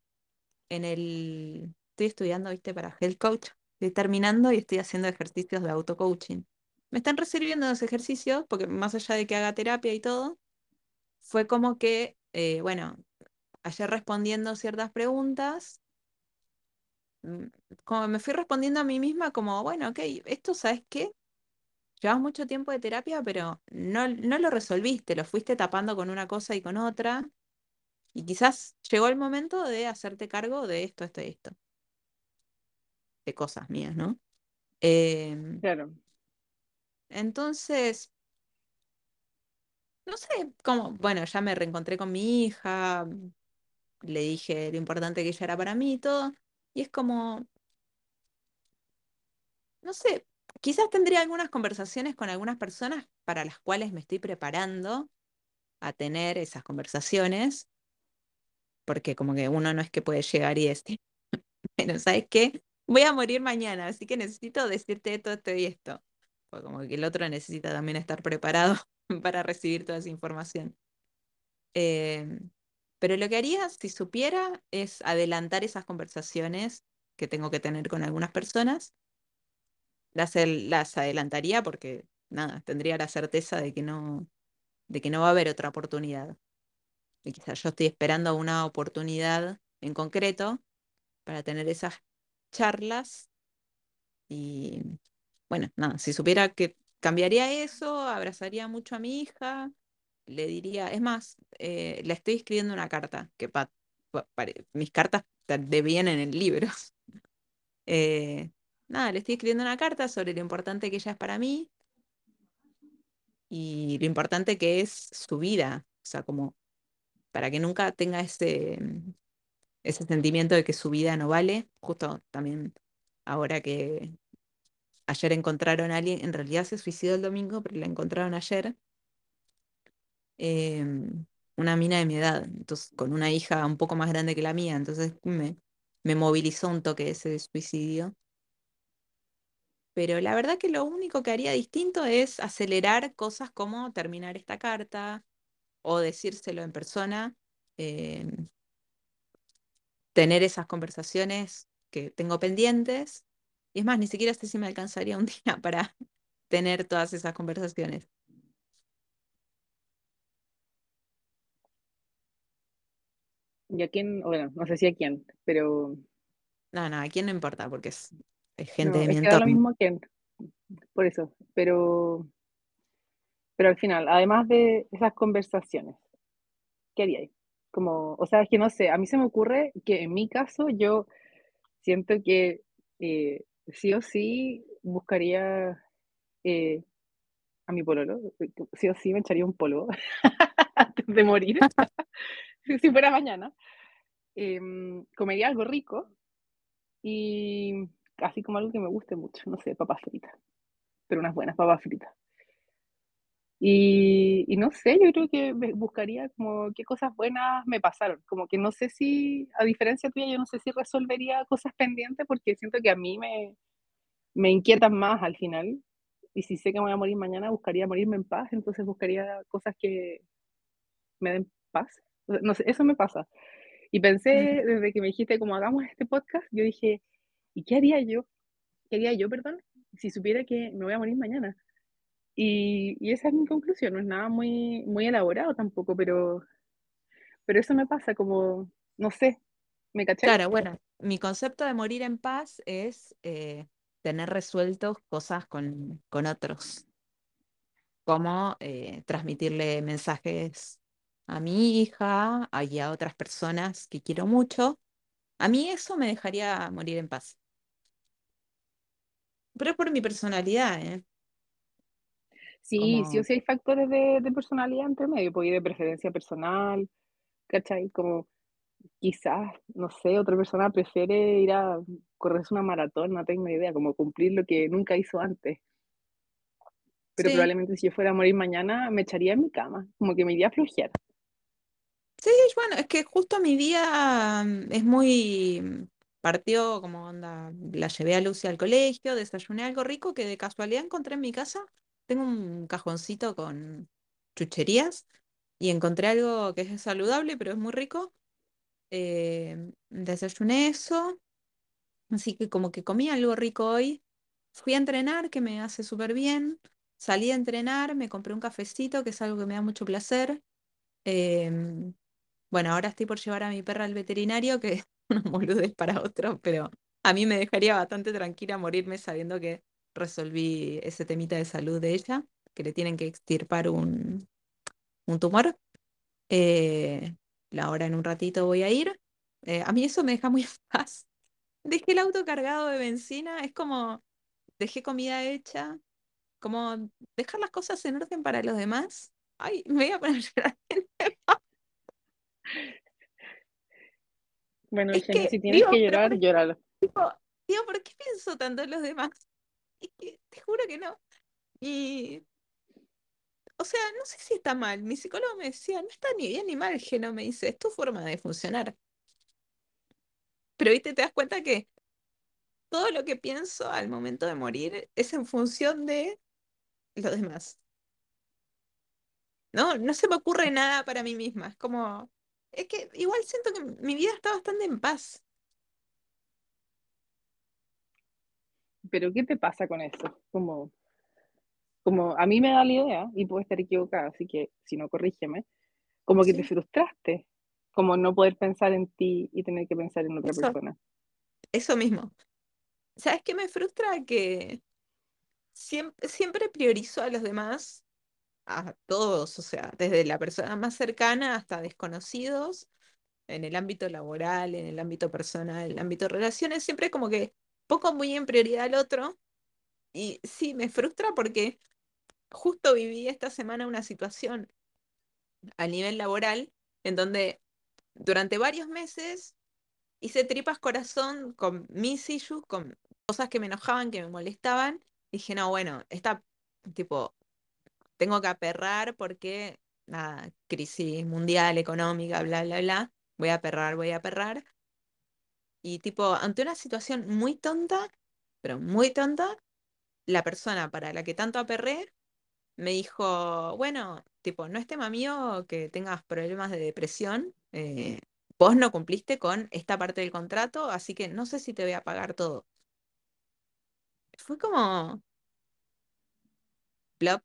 en el, estoy estudiando, viste, para health coach. Estoy terminando y estoy haciendo ejercicios de auto-coaching. Me están recibiendo los ejercicios porque más allá de que haga terapia y todo, fue como que, eh, bueno, ayer respondiendo ciertas preguntas, mm, como me fui respondiendo a mí misma como, bueno, ok, esto, ¿sabes qué? Llevas mucho tiempo de terapia, pero no, no lo resolviste, lo fuiste tapando con una cosa y con otra. Y quizás llegó el momento de hacerte cargo de esto, esto y esto. De cosas mías, ¿no? Em, Claro. entonces, no sé, cómo, bueno, ya me reencontré con mi hija, le dije lo importante que ella era para mí y todo. Y es como, no sé, quizás tendría algunas conversaciones con algunas personas para las cuales me estoy preparando a tener esas conversaciones, porque como que uno no es que puede llegar y decir, bueno, ¿sabes qué? Voy a morir mañana, así que necesito decirte esto, esto y esto. Porque como que el otro necesita también estar preparado para recibir toda esa información. Em, pero lo que haría, si supiera, es adelantar esas conversaciones que tengo que tener con algunas personas. Las, las adelantaría porque, nada, tendría la certeza de que no, de que no va a haber otra oportunidad. Y quizás yo estoy esperando una oportunidad en concreto para tener esas charlas. Y bueno, nada, si supiera que cambiaría eso, abrazaría mucho a mi hija, le diría, es más, eh, le estoy escribiendo una carta, que mis cartas te- de vienen en libros. Eh, nada, le estoy escribiendo una carta sobre lo importante que ella es para mí y lo importante que es su vida, o sea, como para que nunca tenga ese, ese sentimiento de que su vida no vale, justo también ahora que ayer encontraron a alguien, en realidad se suicidó el domingo, pero la encontraron ayer, em, una mina de mi edad, entonces con una hija un poco más grande que la mía, entonces me, me movilizó un toque ese suicidio. Pero la verdad que lo único que haría distinto es acelerar cosas como terminar esta carta o decírselo en persona, em, tener esas conversaciones que tengo pendientes. Y es más, ni siquiera sé si me alcanzaría un día para tener todas esas conversaciones. ¿Y a quién? Bueno, no sé si a quién, pero No, no, a quién no importa, porque es, es gente no, de mi es que da lo entorno. mismo a quién, por eso. Pero, pero al final, además de esas conversaciones, ¿qué haríais? Como, o sea, es que no sé, a mí se me ocurre que en mi caso yo siento que eh, sí o sí buscaría eh, a mi pololo, sí o sí me echaría un polvo antes de morir, si fuera mañana. Em, comería algo rico y así como algo que me guste mucho, no sé, papas fritas, pero unas buenas papas fritas. Y, y no sé, yo creo que buscaría como qué cosas buenas me pasaron. Como que no sé si, a diferencia tuya, yo no sé si resolvería cosas pendientes porque siento que a mí me, me inquietan más al final. Y si sé que me voy a morir mañana, buscaría morirme en paz, entonces buscaría cosas que me den paz. No sé, eso me pasa. Y pensé, desde que me dijiste como hagamos este podcast, yo dije, ¿y qué haría yo? ¿Qué haría yo, perdón? Si supiera que me voy a morir mañana. Y, esa es mi conclusión, no es nada muy, muy elaborado tampoco, pero, pero eso me pasa como, no sé, ¿me caché? Claro, bueno, mi concepto de morir en paz es eh, tener resueltos cosas con, con otros, como eh, transmitirle mensajes a mi hija y a otras personas que quiero mucho. A mí eso me dejaría morir en paz. Pero es por mi personalidad, ¿eh? Sí, sí o sí hay factores de, de personalidad entre medio, pues y de preferencia personal, ¿cachai? Como quizás, no sé, otra persona prefiere ir a correrse una maratón, no tengo idea, como cumplir lo que nunca hizo antes. Pero sí, probablemente si yo fuera a morir mañana, me echaría en mi cama, como que me iría a flojear. sí, bueno, es que justo mi día mm, es muy, mm, partió como onda, la llevé a Lucy al colegio, desayuné algo rico que de casualidad encontré en mi casa. Tengo un cajoncito con chucherías y encontré algo que es saludable, pero es muy rico. Eh, desayuné eso Así que como que comí algo rico hoy. Fui a entrenar, que me hace súper bien. Salí a entrenar, me compré un cafecito, que es algo que me da mucho placer. Em, bueno, ahora estoy por llevar a mi perra al veterinario, que no boludez para otro, pero a mí me dejaría bastante tranquila morirme sabiendo que resolví ese temita de salud de ella, que le tienen que extirpar un, un tumor. Eh, ahora en un ratito voy a ir. Eh, a mí eso me deja muy en paz. Dejé el auto cargado de benzina, es como dejé comida hecha, como dejar las cosas en orden para los demás. Ay, me voy a poner a llorar. Bueno, Es Jenny, que, si tienes digo, que llorar, digo, digo, ¿por qué pienso tanto en los demás? Te juro que no. Y, o sea, no sé si está mal. Mi psicólogo me decía, no está ni bien ni mal, Geno, me dice, es tu forma de funcionar. Pero, viste, te das cuenta que todo lo que pienso al momento de morir es en función de los demás. No, no se me ocurre nada para mí misma. Es como, es que igual siento que mi vida está bastante en paz. Pero ¿qué te pasa con eso? Como, como a mí me da la idea, y puedo estar equivocada, así que si no, corrígeme, como que te frustraste, como no poder pensar en ti y tener que pensar en otra eso, persona. eso mismo. ¿Sabes qué me frustra? Que siempre, siempre priorizo a los demás, a todos, o sea, desde la persona más cercana hasta desconocidos, en el ámbito laboral, en el ámbito personal, en el ámbito de relaciones, siempre como que pongo muy en prioridad al otro. Y sí, me frustra porque justo viví esta semana una situación a nivel laboral en donde durante varios meses hice tripas corazón con mis issues, con cosas que me enojaban, que me molestaban. Dije, no, bueno, esta, tipo, tengo que aperrar porque, nada, crisis mundial, económica, bla, bla, bla. Voy a aperrar, voy a aperrar. Y tipo, ante una situación muy tonta, pero muy tonta, la persona para la que tanto aperré me dijo, bueno, tipo, no es tema mío que tengas problemas de depresión. eh, vos no cumpliste con esta parte del contrato, así que no sé si te voy a pagar todo. Fue como, plop.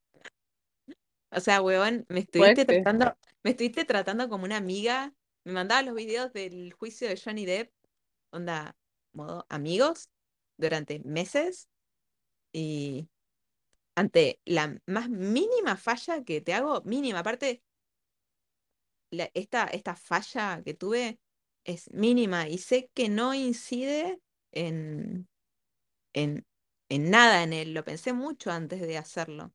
O sea, huevón, me estuviste Fuerte. tratando, me estuviste tratando como una amiga. Me mandaba los videos del juicio de Johnny Depp, onda, modo amigos, durante meses. Y ante la más mínima falla que te hago, mínima, aparte, esta, esta falla que tuve es mínima y sé que no incide en, en, en nada en él. Lo pensé mucho antes de hacerlo.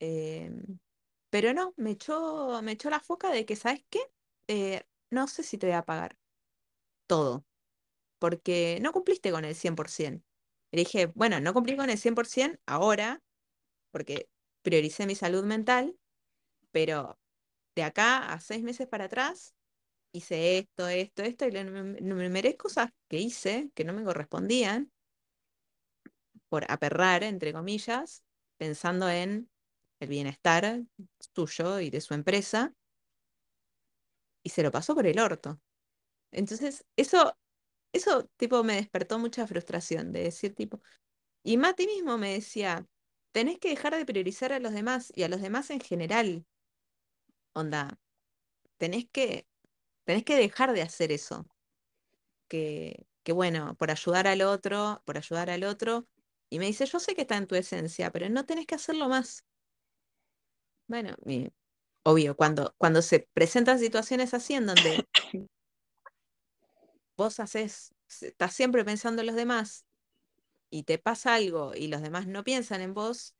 Em, pero no, me echó, me echó la foca de que, ¿sabes qué? Eh, no sé si te voy a pagar todo, porque no cumpliste con el 100%. Y dije, bueno, no cumplí con el 100% ahora, porque prioricé mi salud mental, pero de acá a seis meses para atrás hice esto, esto, esto, y le- me, me merezco cosas que hice que no me correspondían por aperrar, entre comillas, pensando en el bienestar suyo y de su empresa, y se lo pasó por el orto. Entonces, eso, eso tipo me despertó mucha frustración de decir tipo, y Mati mismo me decía, tenés que dejar de priorizar a los demás y a los demás en general. Onda, tenés que, tenés que dejar de hacer eso. Que, que bueno, por ayudar al otro, por ayudar al otro. Y me dice, yo sé que está en tu esencia, pero no tenés que hacerlo más. Bueno, obvio, cuando, cuando se presentan situaciones así en donde vos haces, estás siempre pensando en los demás y te pasa algo y los demás no piensan en vos,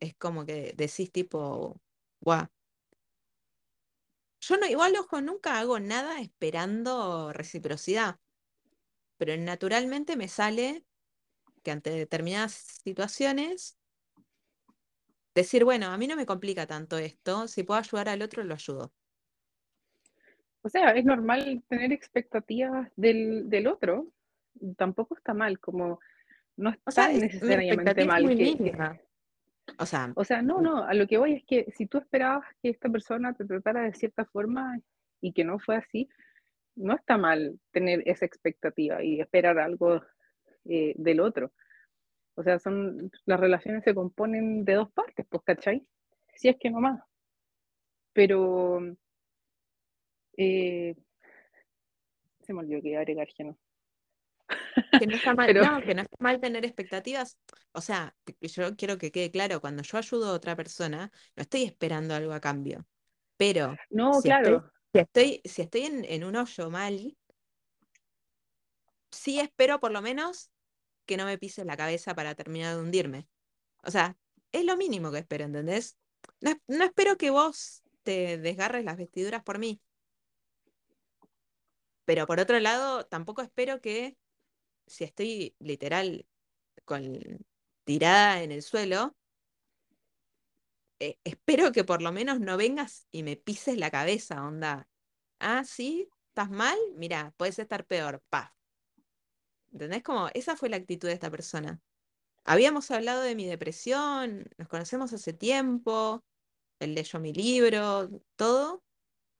es como que decís tipo, guau. Yo no, igual, ojo, nunca hago nada esperando reciprocidad, pero naturalmente me sale que ante determinadas situaciones, decir, bueno, a mí no me complica tanto esto, si puedo ayudar al otro, lo ayudo. O sea, es normal tener expectativas del, del otro. Tampoco está mal, como no es O sea, necesariamente es mal que. O sea, O sea, no, no, a lo que voy es que si tú esperabas que esta persona te tratara de cierta forma y que no fue así, no está mal tener esa expectativa y esperar algo eh, del otro. O sea, son, las relaciones se componen de dos partes, pues, ¿cachai? Si es que no más. Pero eh, se me olvidó que iba a agregar que no. Que no está mal, no, que no está mal tener expectativas. O sea, yo quiero que quede claro, cuando yo ayudo a otra persona, no estoy esperando algo a cambio. Pero no, claro. si estoy, si estoy en, en un hoyo mal, sí espero por lo menos que no me pises la cabeza para terminar de hundirme. O sea, es lo mínimo que espero, ¿entendés? No, no espero que vos te desgarres las vestiduras por mí. Pero por otro lado, tampoco espero que si estoy literal tirada en el suelo, eh, espero que por lo menos no vengas y me pises la cabeza, onda. Ah, sí, estás mal, mira, puedes estar peor, pa. ¿Entendés? Como esa fue la actitud de esta persona. Habíamos hablado de mi depresión, nos conocemos hace tiempo, él leyó mi libro, todo,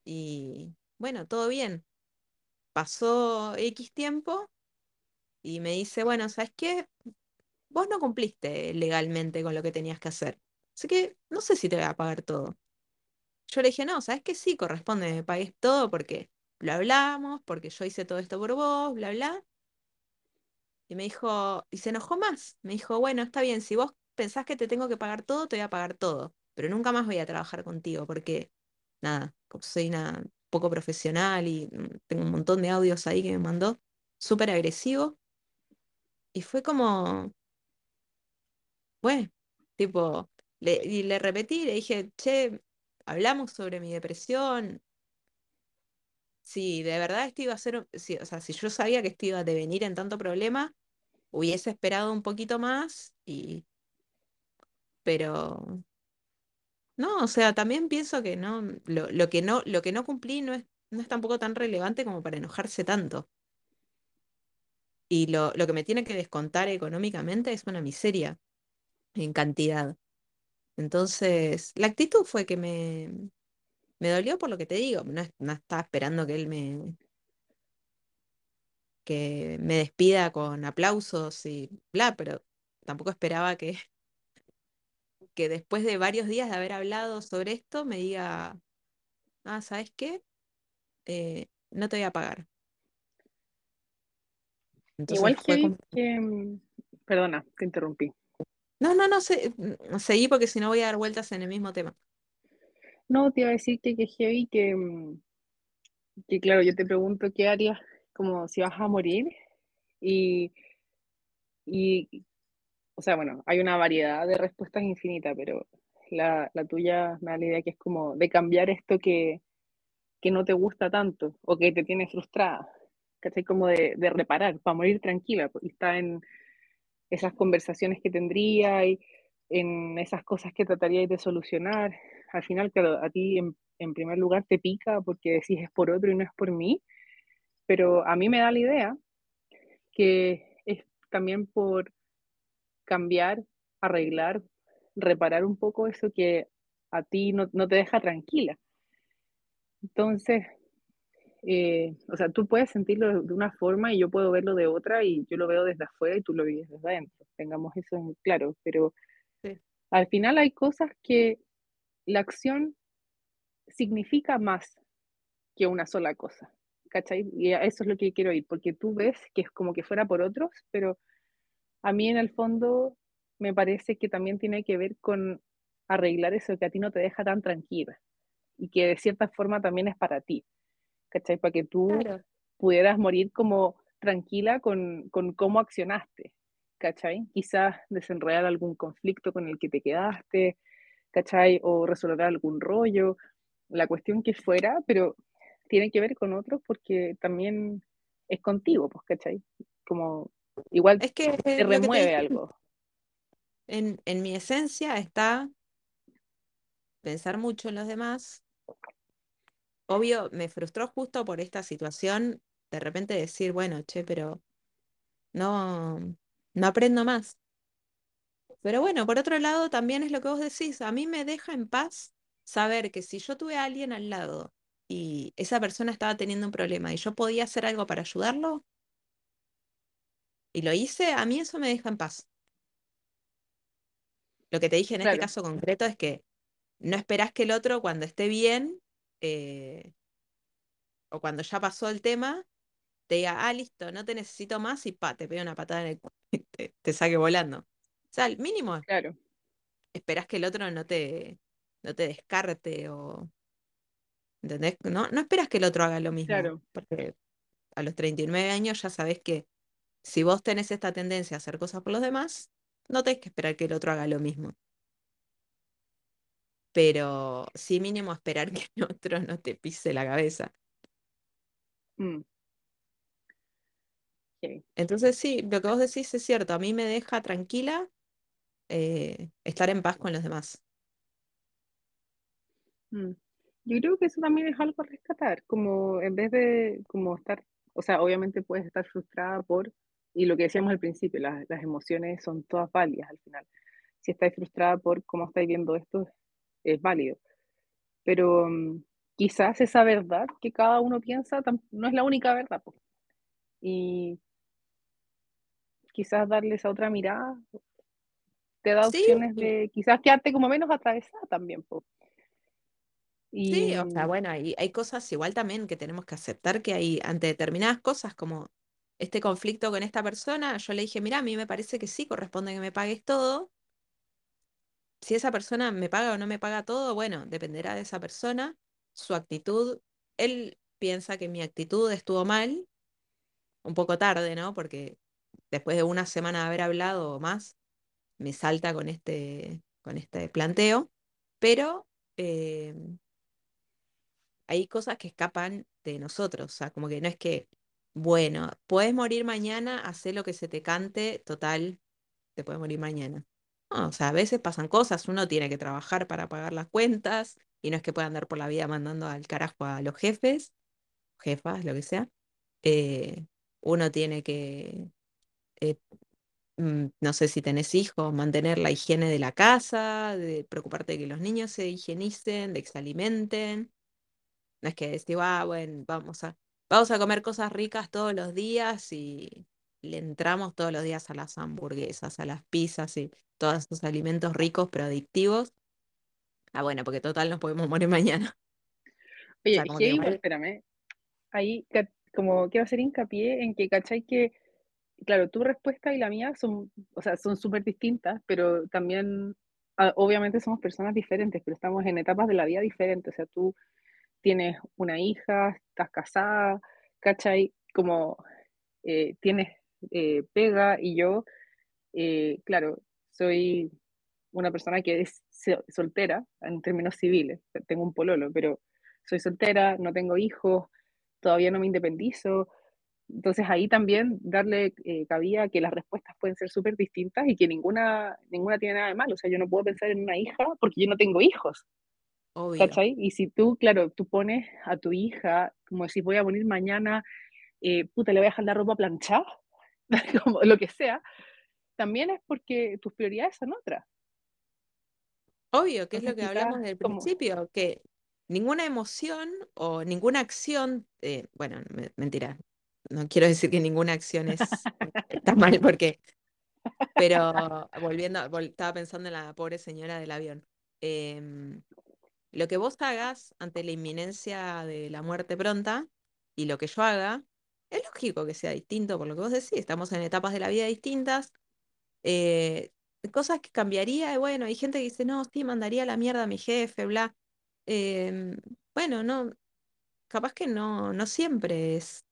y bueno, todo bien. Pasó X tiempo y me dice, bueno, ¿sabes qué? Vos no cumpliste legalmente con lo que tenías que hacer. Así que no sé si te voy a pagar todo. Yo le dije, no, ¿sabes qué? Sí, corresponde, me pagues todo porque lo hablamos, porque yo hice todo esto por vos, bla, bla. Y me dijo, y se enojó más. Me dijo, bueno, está bien, si vos pensás que te tengo que pagar todo, te voy a pagar todo. Pero nunca más voy a trabajar contigo porque, nada, soy una poco profesional y mm, tengo un montón de audios ahí que me mandó, súper agresivo. Y fue como, bueno, tipo, y le repetí, le dije, che, hablamos sobre mi depresión. Si de verdad esto iba a ser, si, o sea, si yo sabía que esto iba a devenir en tanto problema, hubiese esperado un poquito más y... Pero... No, o sea, también pienso que no, lo, que no, lo que no cumplí no es, no es tampoco tan relevante como para enojarse tanto. Y lo, lo que me tiene que descontar económicamente es una miseria en cantidad. Entonces, la actitud fue que me, me dolió por lo que te digo. No, no estaba esperando que él me, que me despida con aplausos y bla, pero tampoco esperaba que, que después de varios días de haber hablado sobre esto me diga, ah, ¿sabes qué? Eh, no te voy a pagar. Igual que, mm, Perdona, te interrumpí. No, no, no, sé, mm, seguí porque si no voy a dar vueltas en el mismo tema. No, te iba a decir que, que heavy, que, mm, que claro, yo te pregunto qué harías como si vas a morir y, y, o sea, bueno, hay una variedad de respuestas infinitas, pero la, la tuya me da la idea que es como de cambiar esto que, que no te gusta tanto o que te tiene frustrada, ¿cachai? Como de, de reparar, para morir tranquila, pues, está en esas conversaciones que tendría y en esas cosas que trataría de solucionar. Al final, claro, a ti en, en primer lugar te pica porque decís es por otro y no es por mí, pero a mí me da la idea que es también por cambiar, arreglar, reparar un poco eso que a ti no, te deja tranquila. Entonces, eh, o sea, tú puedes sentirlo de una forma y yo puedo verlo de otra y yo lo veo desde afuera y tú lo vives desde adentro. Tengamos eso en claro, pero al final hay cosas que la acción significa más que una sola cosa. ¿cachai? Y eso es lo que quiero ir, porque tú ves que es como que fuera por otros, pero a mí en el fondo me parece que también tiene que ver con arreglar eso que a ti no te deja tan tranquila y que de cierta forma también es para ti, ¿cachai? Para que tú pudieras morir como tranquila con, con cómo accionaste, ¿cachai? Quizás desenredar algún conflicto con el que te quedaste, ¿cachai? O resolver algún rollo, la cuestión que fuera, pero tiene que ver con otros porque también es contigo, pues, ¿cachai? Como igual es que te remueve algo. En, en mi esencia está pensar mucho en los demás. Obvio, me frustró justo por esta situación de repente decir, bueno, che, pero no, no aprendo más. Pero bueno, por otro lado, también es lo que vos decís, a mí me deja en paz saber que si yo tuve a alguien al lado y esa persona estaba teniendo un problema y yo podía hacer algo para ayudarlo y lo hice, a mí eso me deja en paz. Lo que te dije en este caso concreto es que no esperás que el otro cuando esté bien eh, o cuando ya pasó el tema te diga, ah, listo, no te necesito más y pa, te pega una patada en el y te, te saque volando. O sea, al mínimo claro, esperás que el otro no te, no te descarte o... ¿Entendés? No, no esperas que el otro haga lo mismo, claro, porque a los 39 años ya sabés que si vos tenés esta tendencia a hacer cosas por los demás, no tenés que esperar que el otro haga lo mismo. Pero sí mínimo esperar que el otro no te pise la cabeza. mm, Entonces sí, lo que vos decís es cierto, a mí me deja tranquila eh, estar en paz con los demás. mm. Yo creo que eso también es algo a rescatar, como en vez de como estar, o sea, obviamente puedes estar frustrada por, y lo que decíamos al principio, las, las emociones son todas válidas al final. Si estáis frustrada por cómo estáis viendo esto, es válido. Pero mm, quizás esa verdad que cada uno piensa no es la única verdad, po. Y quizás darle esa otra mirada te da Sí, opciones de quizás quedarte como menos atravesada también. Y sí, o sea, bueno, hay, hay cosas igual también que tenemos que aceptar que hay ante determinadas cosas como este conflicto con esta persona, yo le dije, mira, a mí me parece que sí corresponde que me pagues todo. Si esa persona me paga o no me paga todo, bueno, dependerá de esa persona, su actitud. Él piensa que mi actitud estuvo mal, un poco tarde, ¿no? Porque después de una semana de haber hablado o más, me salta con este, con este planteo, pero eh, hay cosas que escapan de nosotros, o sea, como que no es que, bueno, puedes morir mañana, haz lo que se te cante, total, te puedes morir mañana. No, o sea, a veces pasan cosas, uno tiene que trabajar para pagar las cuentas y no es que pueda andar por la vida mandando al carajo a los jefes, jefas, lo que sea. Eh, uno tiene que, eh, mm, no sé si tenés hijos, mantener la higiene de la casa, de preocuparte de que los niños se higienicen, de que se alimenten. No es que decir, ah, bueno, vamos a, vamos a comer cosas ricas todos los días y le entramos todos los días a las hamburguesas, a las pizzas y todos esos alimentos ricos pero adictivos. Ah, bueno, porque total nos podemos morir mañana. O oye, sea, que heavy, igual, espérame, ahí como quiero hacer hincapié en que, ¿cachai? Que, claro, tu respuesta y la mía son, o sea, son súper distintas, pero también, ah, obviamente somos personas diferentes, pero estamos en etapas de la vida diferentes, o sea, tú tienes una hija, estás casada, ¿cachai? Como eh, tienes eh, pega y yo, eh, claro, soy una persona que es so- soltera en términos civiles, tengo un pololo, pero soy soltera, no tengo hijos, todavía no me independizo. Entonces ahí también darle eh, cabida que las respuestas pueden ser súper distintas y que ninguna, ninguna tiene nada de malo. O sea, yo no puedo pensar en una hija porque yo no tengo hijos, obvio, ¿cachai? Y si tú, claro, tú pones a tu hija, como si voy a morir mañana, eh, puta, le voy a dejar la ropa planchada, como lo que sea, también es porque tus prioridades son otras. obvio, que es lo que quizás hablamos del principio, que ninguna emoción o ninguna acción, eh, bueno, me- mentira, no quiero decir que ninguna acción es, está mal porque Pero volviendo, vol- estaba pensando en la pobre señora del avión. Em, lo que vos hagas ante la inminencia de la muerte pronta y lo que yo haga, es lógico que sea distinto por lo que vos decís. Estamos en etapas de la vida distintas. eh, cosas que cambiaría, bueno, hay gente que dice, no, sí, mandaría la mierda a mi jefe, bla. Em, bueno, no, capaz que no, no siempre es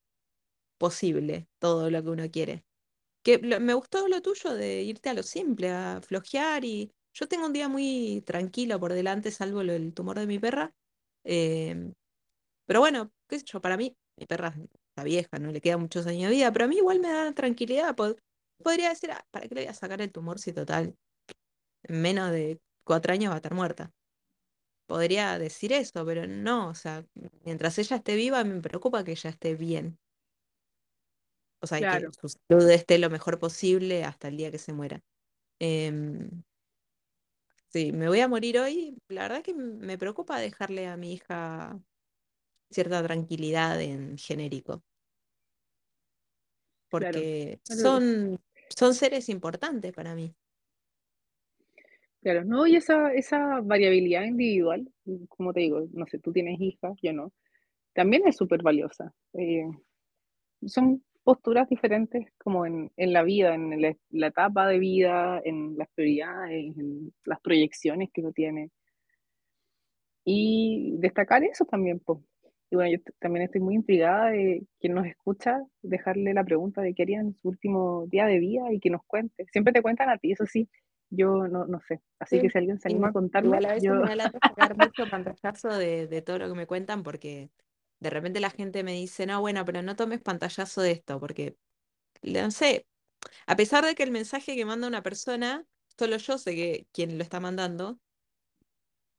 posible todo lo que uno quiere. Que me gustó lo tuyo de irte a lo simple, a flojear y yo tengo un día muy tranquilo por delante, salvo del tumor de mi perra. em, pero bueno, qué sé yo, para mí, mi perra está vieja, no le quedan muchos años de vida, pero a mí igual me da tranquilidad. pod- podría decir, "Ah, ¿para qué le voy a sacar el tumor si total en menos de cuatro años va a estar muerta? Podría decir eso, pero no, o sea, mientras ella esté viva, me preocupa que ella esté bien. O sea, que su salud esté lo mejor posible hasta el día que se muera. Em, sí, me voy a morir hoy. La verdad que me preocupa dejarle a mi hija cierta tranquilidad en genérico. Porque Claro. son, son seres importantes para mí. Claro, no, y esa, esa variabilidad individual, como te digo, no sé, tú tienes hijas, yo no, también es súper valiosa. Eh, son posturas diferentes como en, en la vida, en la, la etapa de vida, en las prioridades, en las proyecciones que uno tiene. Y destacar eso también, pues. Y bueno, yo también estoy muy intrigada de quien nos escucha, dejarle la pregunta de qué haría en su último día de vida y que nos cuente. Siempre te cuentan a ti, eso sí, yo no, no sé. Así que Sí, si alguien se anima a contarnos, igual a veces yo, me da mucho pantallazo de, de todo lo que me cuentan porque de repente la gente me dice, no, bueno, pero no tomes pantallazo de esto porque, no sé, a pesar de que el mensaje que manda una persona, solo yo sé que quién lo está mandando,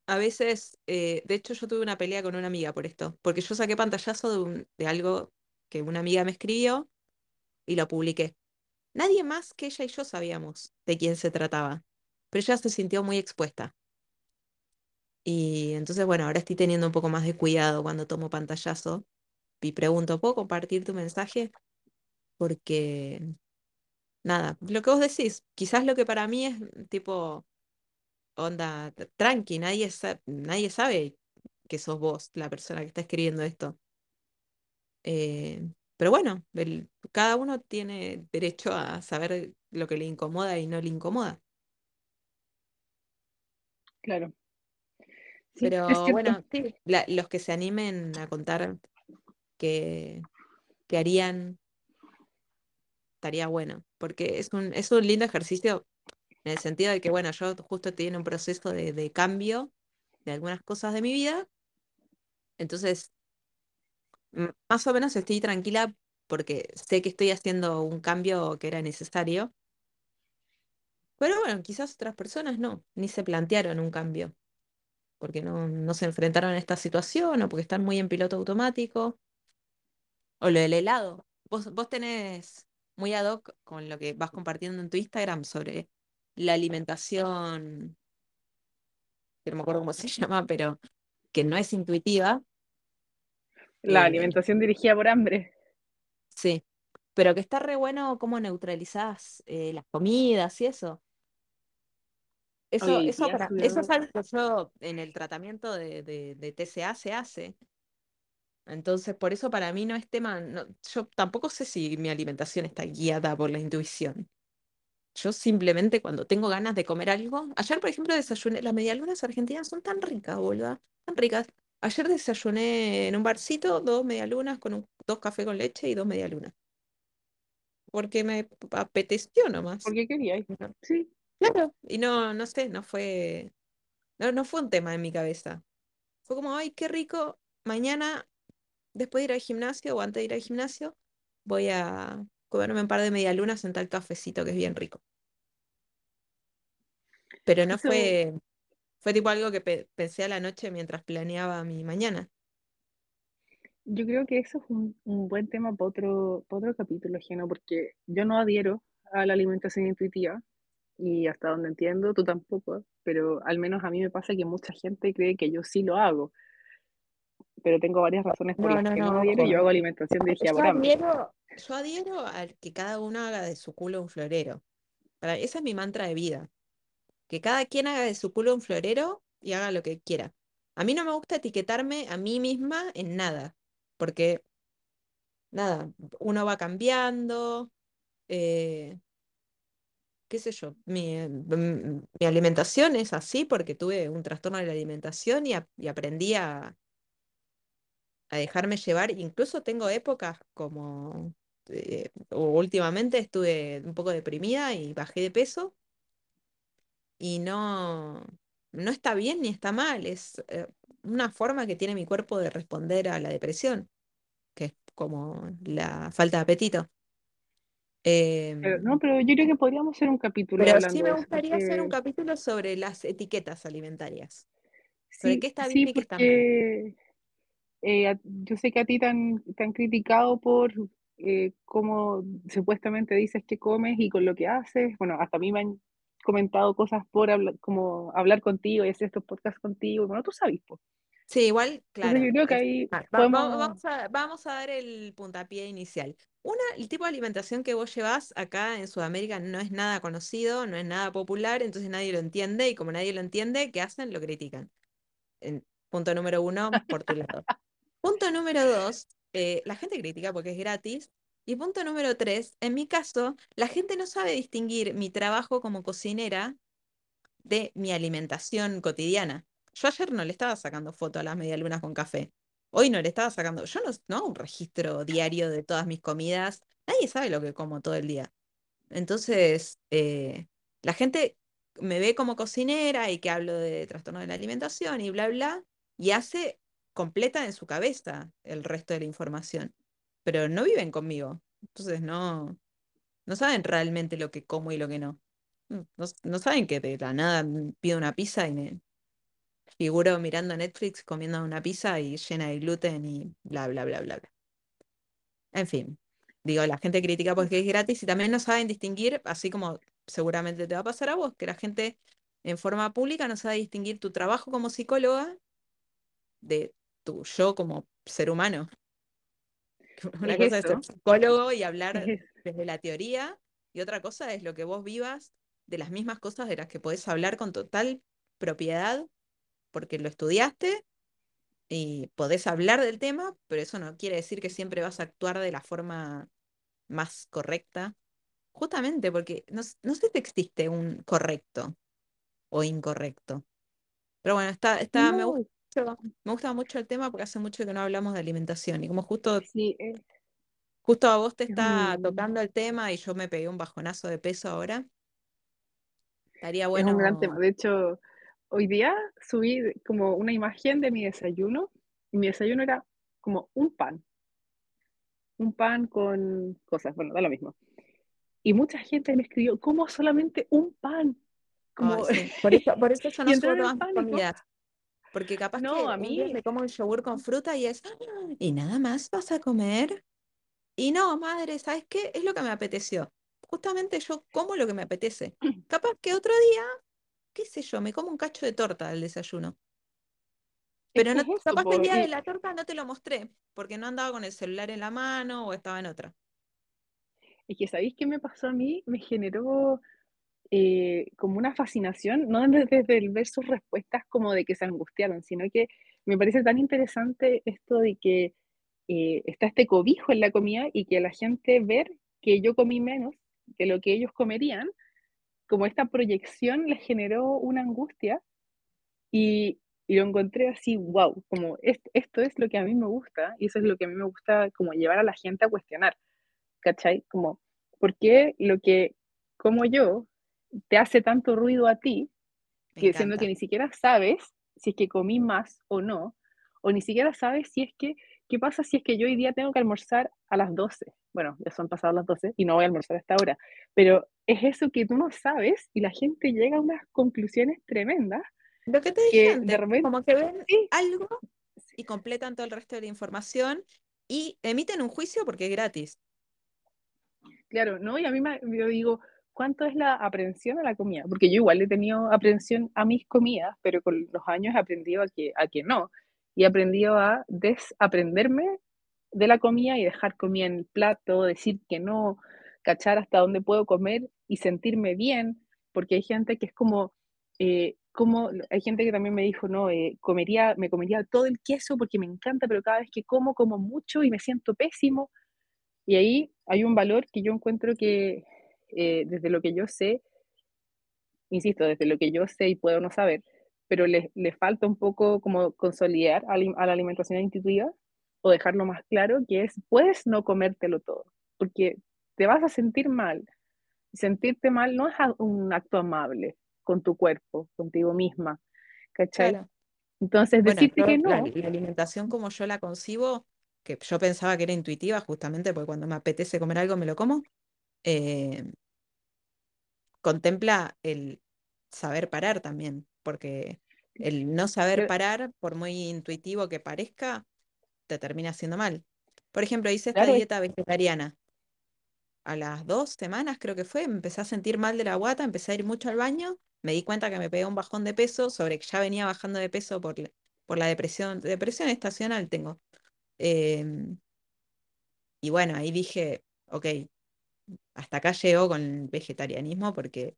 a veces, eh, de hecho yo tuve una pelea con una amiga por esto, porque yo saqué pantallazo de, de algo que una amiga me escribió y lo publiqué. Nadie más que ella y yo sabíamos de quién se trataba, pero ella se sintió muy expuesta. Y entonces, bueno, ahora estoy teniendo un poco más de cuidado cuando tomo pantallazo y pregunto, ¿puedo compartir tu mensaje? Porque, nada, lo que vos decís, quizás lo que para mí es tipo, onda, tranqui, nadie, sa- nadie sabe que sos vos la persona que está escribiendo esto. Eh, pero bueno, cada uno tiene derecho a saber lo que le incomoda y no le incomoda. claro, Pero bueno, sí, la- los que se animen a contar que, que harían estaría bueno, porque es un, es un lindo ejercicio en el sentido de que, bueno, yo justo estoy en un proceso de, de cambio de algunas cosas de mi vida, entonces más o menos estoy tranquila porque sé que estoy haciendo un cambio que era necesario, pero bueno, quizás otras personas no, ni se plantearon un cambio, porque no, no se enfrentaron a esta situación o porque están muy en piloto automático, o lo del helado. Vos, vos tenés muy ad hoc con lo que vas compartiendo en tu Instagram sobre la alimentación que no me acuerdo cómo se llama, pero que no es intuitiva, La eh, alimentación dirigida por hambre. sí, pero que está re bueno cómo neutralizás eh, las comidas y eso. Eso, eso, para, eso es algo que yo en el tratamiento de, de, de TCA se hace. Entonces, por eso para mí no es tema, no- yo tampoco sé si mi alimentación está guiada por la intuición. Yo simplemente cuando tengo ganas de comer algo, ayer por ejemplo desayuné, las medialunas argentinas son tan ricas, boluda, tan ricas. Ayer desayuné en un barcito dos medialunas con un- dos cafés con leche y dos medialunas, porque me apeteció nomás. porque quería. Sí, Claro, y no, no sé, no fue, no, no fue un tema en mi cabeza. Fue como, ay, qué rico, mañana después de ir al gimnasio o antes de ir al gimnasio, voy a comerme un par de medialunas en tal cafecito que es bien rico. Pero no eso, fue Fue tipo algo que pe- pensé a la noche mientras planeaba mi mañana. yo creo que eso es un, un buen tema para otro, para otro capítulo, Geno, porque yo no adhiero a la alimentación intuitiva y hasta donde entiendo, tú tampoco, pero al menos a mí me pasa que mucha gente cree que yo sí lo hago, pero tengo varias razones por No, las no, que no no, adhiero y yo hago alimentación dirigida Yo yo adhiero a que cada uno haga de su culo un florero. Para, esa es mi mantra de vida. Que cada quien haga de su culo un florero y haga lo que quiera. A mí no me gusta etiquetarme a mí misma en nada, porque nada, uno va cambiando, eh, qué sé yo, mi, mm, mi alimentación es así porque tuve un trastorno de la alimentación y, aprendí a, a dejarme llevar. Incluso tengo épocas como eh, últimamente estuve un poco deprimida y bajé de peso y no, no está bien ni está mal, es eh, una forma que tiene mi cuerpo de responder a la depresión, que es como la falta de apetito. Pero, no, Em, pero yo creo que podríamos hacer un capítulo pero sí me gustaría hacer un porque capítulo sobre las etiquetas alimentarias, sobre qué sí, está sí, bien y qué está mal. porque eh, yo sé que a ti te han, te han criticado por eh, cómo supuestamente dices que comes y con lo que haces. Bueno, hasta a mí me han comentado cosas por hablar, como hablar contigo y hacer estos podcasts contigo. Bueno, tú sabes, po. Sí, igual, Entonces claro. yo creo que ahí ah, podemos... vamos a, vamos a dar el puntapié inicial. Una, el tipo de alimentación que vos llevas acá en Sudamérica no es nada conocido, no es nada popular, entonces nadie lo entiende y como nadie lo entiende, ¿qué hacen? Lo critican. Punto número uno, por tu lado. Punto número dos, eh, la gente critica porque es gratis. Y punto número tres, en mi caso, la gente no sabe distinguir mi trabajo como cocinera de mi alimentación cotidiana. Yo ayer no le estaba sacando foto a las medialunas con café. Hoy no le estaba sacando. Yo no, no hago un registro diario de todas mis comidas. Nadie sabe lo que como todo el día. Entonces, eh, la gente me ve como cocinera y que hablo de trastorno de la alimentación y bla, bla, y hace completa en su cabeza el resto de la información. Pero no viven conmigo. Entonces, no, no saben realmente lo que como y lo que no. Mm, No, no saben que de la nada pido una pizza y me figuro mirando Netflix comiendo una pizza y llena de gluten y bla, bla, bla, bla, bla. En fin, digo, la gente critica porque es gratis y también no saben distinguir, así como seguramente te va a pasar a vos, que la gente en forma pública no sabe distinguir tu trabajo como psicóloga de tu yo como ser humano. Una Es cosa es ser psicólogo y hablar desde la teoría y otra cosa es lo que vos vivas de las mismas cosas de las que podés hablar con total propiedad porque lo estudiaste y podés hablar del tema, pero eso no quiere decir que siempre vas a actuar de la forma más correcta. Justamente porque no, no sé si existe un correcto o incorrecto. Pero bueno, está, está, me gusta me gusta mucho el tema porque hace mucho que no hablamos de alimentación y como justo sí, Justo a vos te es está tocando el tema y yo me pegué un bajonazo de peso ahora. Estaría es un gran tema. bueno. De hecho, hoy día subí como una imagen de mi desayuno y mi desayuno era como un pan, un pan con cosas, bueno, da lo mismo. Y mucha gente me escribió, ¿cómo solamente un pan? Como, sí. Por eso, por eso yo no subo todas mis comidas. Porque capaz No, que a un día mí, me como un yogur con fruta y es, "Ah, ¿y nada más vas a comer? Y no, madre, ¿sabes qué? Es lo que me apeteció. Justamente yo como lo que me apetece. Capaz que otro día, qué sé yo, me como un cacho de torta al desayuno. es Pero no, es capaz que el día de la torta no te lo mostré, porque no andaba con el celular en la mano o estaba en otra. es que ¿sabéis qué me pasó a mí? Me generó eh, como una fascinación, no desde, desde el ver sus respuestas como de que se angustiaron, sino que me parece tan interesante esto de que eh, está este cobijo en la comida y que la gente ver que yo comí menos que lo que ellos comerían, como esta proyección les generó una angustia y, y lo encontré así, wow, como est- esto es lo que a mí me gusta y eso es lo que a mí me gusta como llevar a la gente a cuestionar, ¿cachai? Como, ¿por qué lo que como yo te hace tanto ruido a ti Me que siendo que ni siquiera sabes si es que comí más o no, o ni siquiera sabes si es que, ¿qué pasa si es que yo hoy día tengo que almorzar a las 12? Bueno, ya son pasadas las 12 y no voy a almorzar hasta ahora, pero es eso que tú no sabes y la gente llega a unas conclusiones tremendas Lo que te dije que de antes, repente, como que ven sí, algo y completan todo el resto de la información y emiten un juicio porque es gratis. claro, ¿no? Y a mí me, yo digo, ¿cuánto es la aprensión a la comida? Porque yo igual he tenido aprensión a mis comidas, pero con los años he aprendido a que, a que no. Y he a desaprenderme de la comida y dejar comida en el plato, decir que no, cachar hasta dónde puedo comer y sentirme bien, porque hay gente que es como, eh, como hay gente que también me dijo, no, eh, comería, me comería todo el queso porque me encanta, pero cada vez que como, como mucho y me siento pésimo. Y ahí hay un valor que yo encuentro que, eh, desde lo que yo sé, insisto, desde lo que yo sé y puedo no saber, pero le, le falta un poco como consolidar a, la- alimentación intuitiva o dejarlo más claro, que es, puedes no comértelo todo, porque te vas a sentir mal. Sentirte mal no es un acto amable con tu cuerpo, contigo misma, ¿cachai? Claro. Entonces, Bueno, decirte que la, no, la alimentación como yo la concibo, que yo pensaba que era intuitiva justamente porque cuando me apetece comer algo me lo como, eh, contempla el saber parar también, porque el no saber parar, por muy intuitivo que parezca, te termina haciendo mal. Por ejemplo, hice esta claro, dieta vegetariana. A las dos semanas creo que fue, me empecé a sentir mal de la guata, empecé a ir mucho al baño, me di cuenta que me pegué un bajón de peso, sobre que ya venía bajando de peso por la- por la depresión, depresión estacional tengo. Em, y bueno, ahí dije, ok, hasta acá llego con el vegetarianismo porque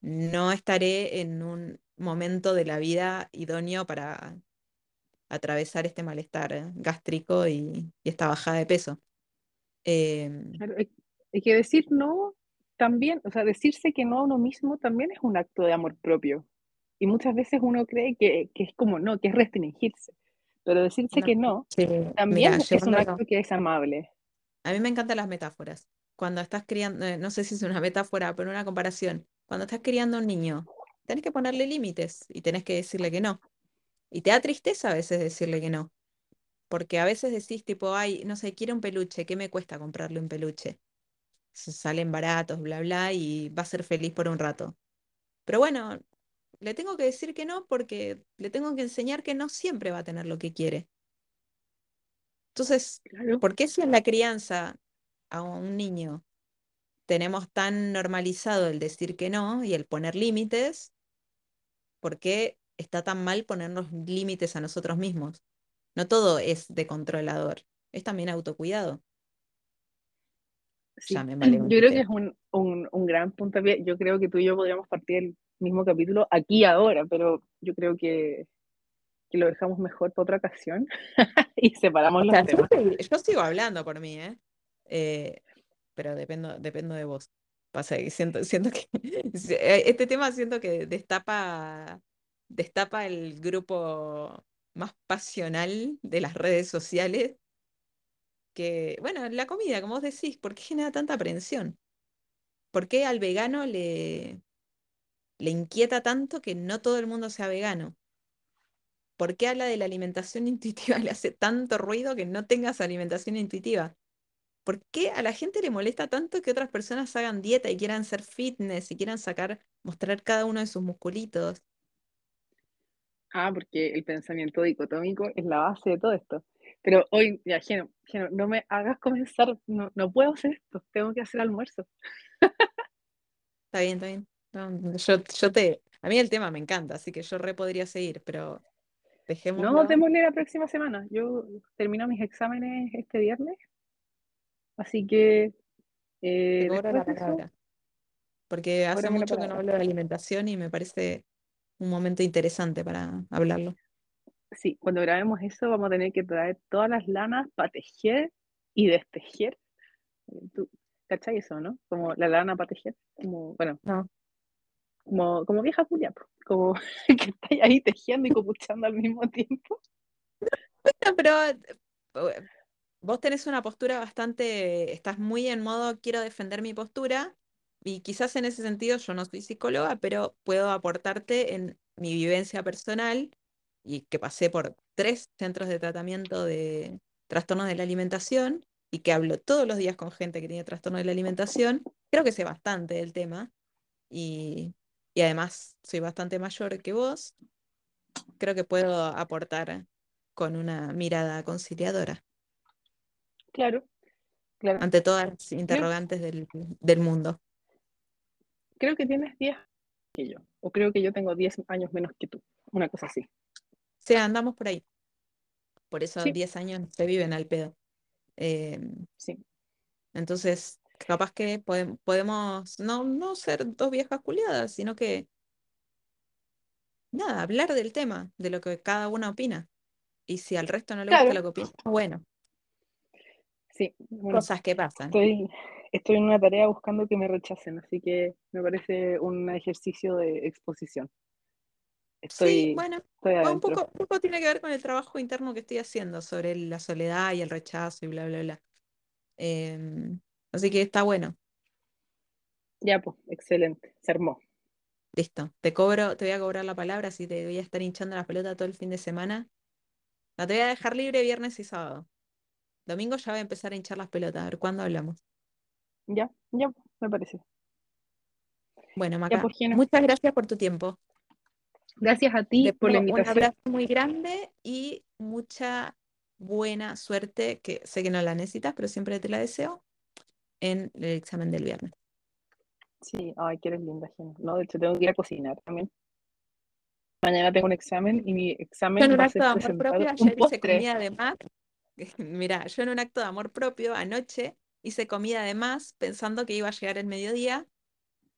no estaré en un momento de la vida idóneo para atravesar este malestar gástrico y, esta bajada de peso. Em, hay, que decir no también, o sea, decirse que no a uno mismo también es un acto de amor propio. Y muchas veces uno cree que, es como no, que es restringirse. Pero decirse que no también es un acto que es amable. A mí me encantan las metáforas. Cuando estás criando, eh, no sé si es una metáfora, pero una comparación. Cuando estás criando un niño, tenés que ponerle límites y tenés que decirle que no. Y te da tristeza a veces decirle que no. Porque a veces decís tipo, ay, no sé, quiero un peluche, ¿qué me cuesta comprarle un peluche? Salen baratos, bla, bla, y va a ser feliz por un rato. Pero bueno, le tengo que decir que no porque le tengo que enseñar que no siempre va a tener lo que quiere. Entonces, ¿por qué si en la crianza a un niño tenemos tan normalizado el decir que no y el poner límites? ¿Por qué está tan mal ponernos límites a nosotros mismos? No todo es de controlador, es también autocuidado. Yo creo que es un, un, gran punto. Yo creo que tú y yo podríamos partir el mismo capítulo aquí ahora, pero yo creo que, que lo dejamos mejor para otra ocasión y separamos los temas. Yo, sigo hablando por mí, ¿eh? eh pero dependo, dependo de vos. Siento, siento que eh, este tema siento que destapa, destapa el grupo más pasional de las redes sociales. Que, bueno, la comida, como vos decís, ¿por qué genera tanta aprensión? ¿Por qué al vegano le, le inquieta tanto que no todo el mundo sea vegano? ¿Por qué habla de la alimentación intuitiva le hace tanto ruido que no tengas alimentación intuitiva? ¿Por qué a la gente le molesta tanto que otras personas hagan dieta y quieran ser fitness y quieran sacar, mostrar cada uno de sus musculitos? Ah, porque el pensamiento dicotómico es la base de todo esto. Pero hoy, ya, Geno, no me hagas comenzar, no, no puedo hacer esto, tengo que hacer almuerzo. Está bien, está bien. yo, yo te, a mí el tema me encanta, así que yo re podría seguir, pero dejemos. No, démosle la próxima semana. Yo termino mis exámenes este viernes Así que... Eh, porque hace mucho que no hablo de alimentación y me parece un momento interesante para hablarlo. Sí, cuando grabemos eso vamos a tener que traer todas las lanas para tejer y destejer. ¿Tú cachai eso, no? Como la lana para tejer. Como, bueno, no. como, como vieja Julia, como que estáis ahí tejiendo y copuchando al mismo tiempo. Bueno, pero eh, vos tenés una postura bastante, estás muy en modo quiero defender mi postura y quizás en ese sentido yo no soy psicóloga, pero puedo aportarte en mi vivencia personal y que pasé por tres centros de tratamiento de trastornos de la alimentación y que hablo todos los días con gente que tiene trastorno de la alimentación, creo que sé bastante del tema y, y además soy bastante mayor que vos, creo que puedo aportar con una mirada conciliadora. Claro, claro. Ante todas las interrogantes del, mundo. Creo que tienes 10 que yo, o creo que yo tengo 10 años menos que tú, una cosa así. Sí, andamos por ahí. Por eso 10 años se viven al pedo. Em, sí. Entonces, capaz que podemos no, no ser dos viejas culiadas, sino que, nada, hablar del tema, de lo que cada una opina. Y si al resto no le gusta lo que opina, bueno, Sí, cosas que pasan. Estoy, estoy en una tarea buscando que me rechacen, así que me parece un ejercicio de exposición. sí, bueno, un, poco, poco tiene que ver con el trabajo interno que estoy haciendo sobre la soledad y el rechazo y bla, bla, bla. Em, así que está bueno. Ya, pues, excelente, se armó. Listo, te cobro, te voy a cobrar la palabra, si te voy a estar hinchando la pelota todo el fin de semana. La te voy a dejar libre viernes y sábado. Domingo ya voy a empezar a hinchar las pelotas. A ver, ¿cuándo hablamos? Ya, ya, me parece. Bueno, Maca, pues, muchas gracias por tu tiempo. Gracias a ti por la invitación. Un abrazo muy grande y mucha buena suerte, que sé que no la necesitas, pero siempre te la deseo, en el examen del viernes. Sí, ay, que eres linda, gente. No, de hecho tengo que ir a cocinar también. Mañana tengo un examen y mi examen en un va a ser amor propio un ayer hice postre. comida de más. Mira, yo en un acto de amor propio anoche hice comida de más pensando que iba a llegar el mediodía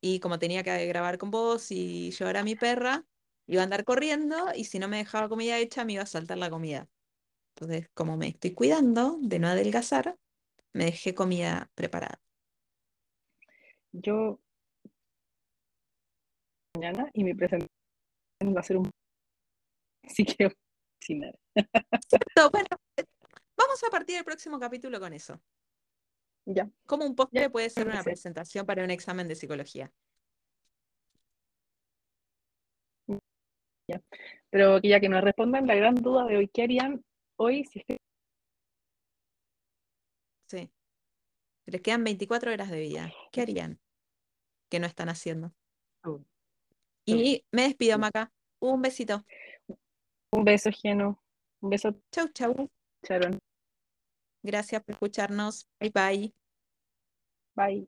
y como tenía que grabar con vos y llevar a mi perra, iba a andar corriendo y si no me dejaba comida hecha me iba a saltar la comida. Entonces, como me estoy cuidando de no adelgazar, me dejé comida preparada. Yo mañana y mi presentación va a ser un así que cocinar. Bueno, vamos a partir del próximo capítulo con eso. Ya, ¿Cómo un postre Ya, puede ser una presentación para un examen de psicología? pero que ya que nos respondan la gran duda de hoy, ¿qué harían hoy si es que Sí. Les quedan 24 horas de vida. ¿Qué harían? Que no están haciendo. Y me despido, Maca. Un besito. un beso, Geno, un beso, Chau, chau. Sharon, Gracias por escucharnos. Bye, bye. bye.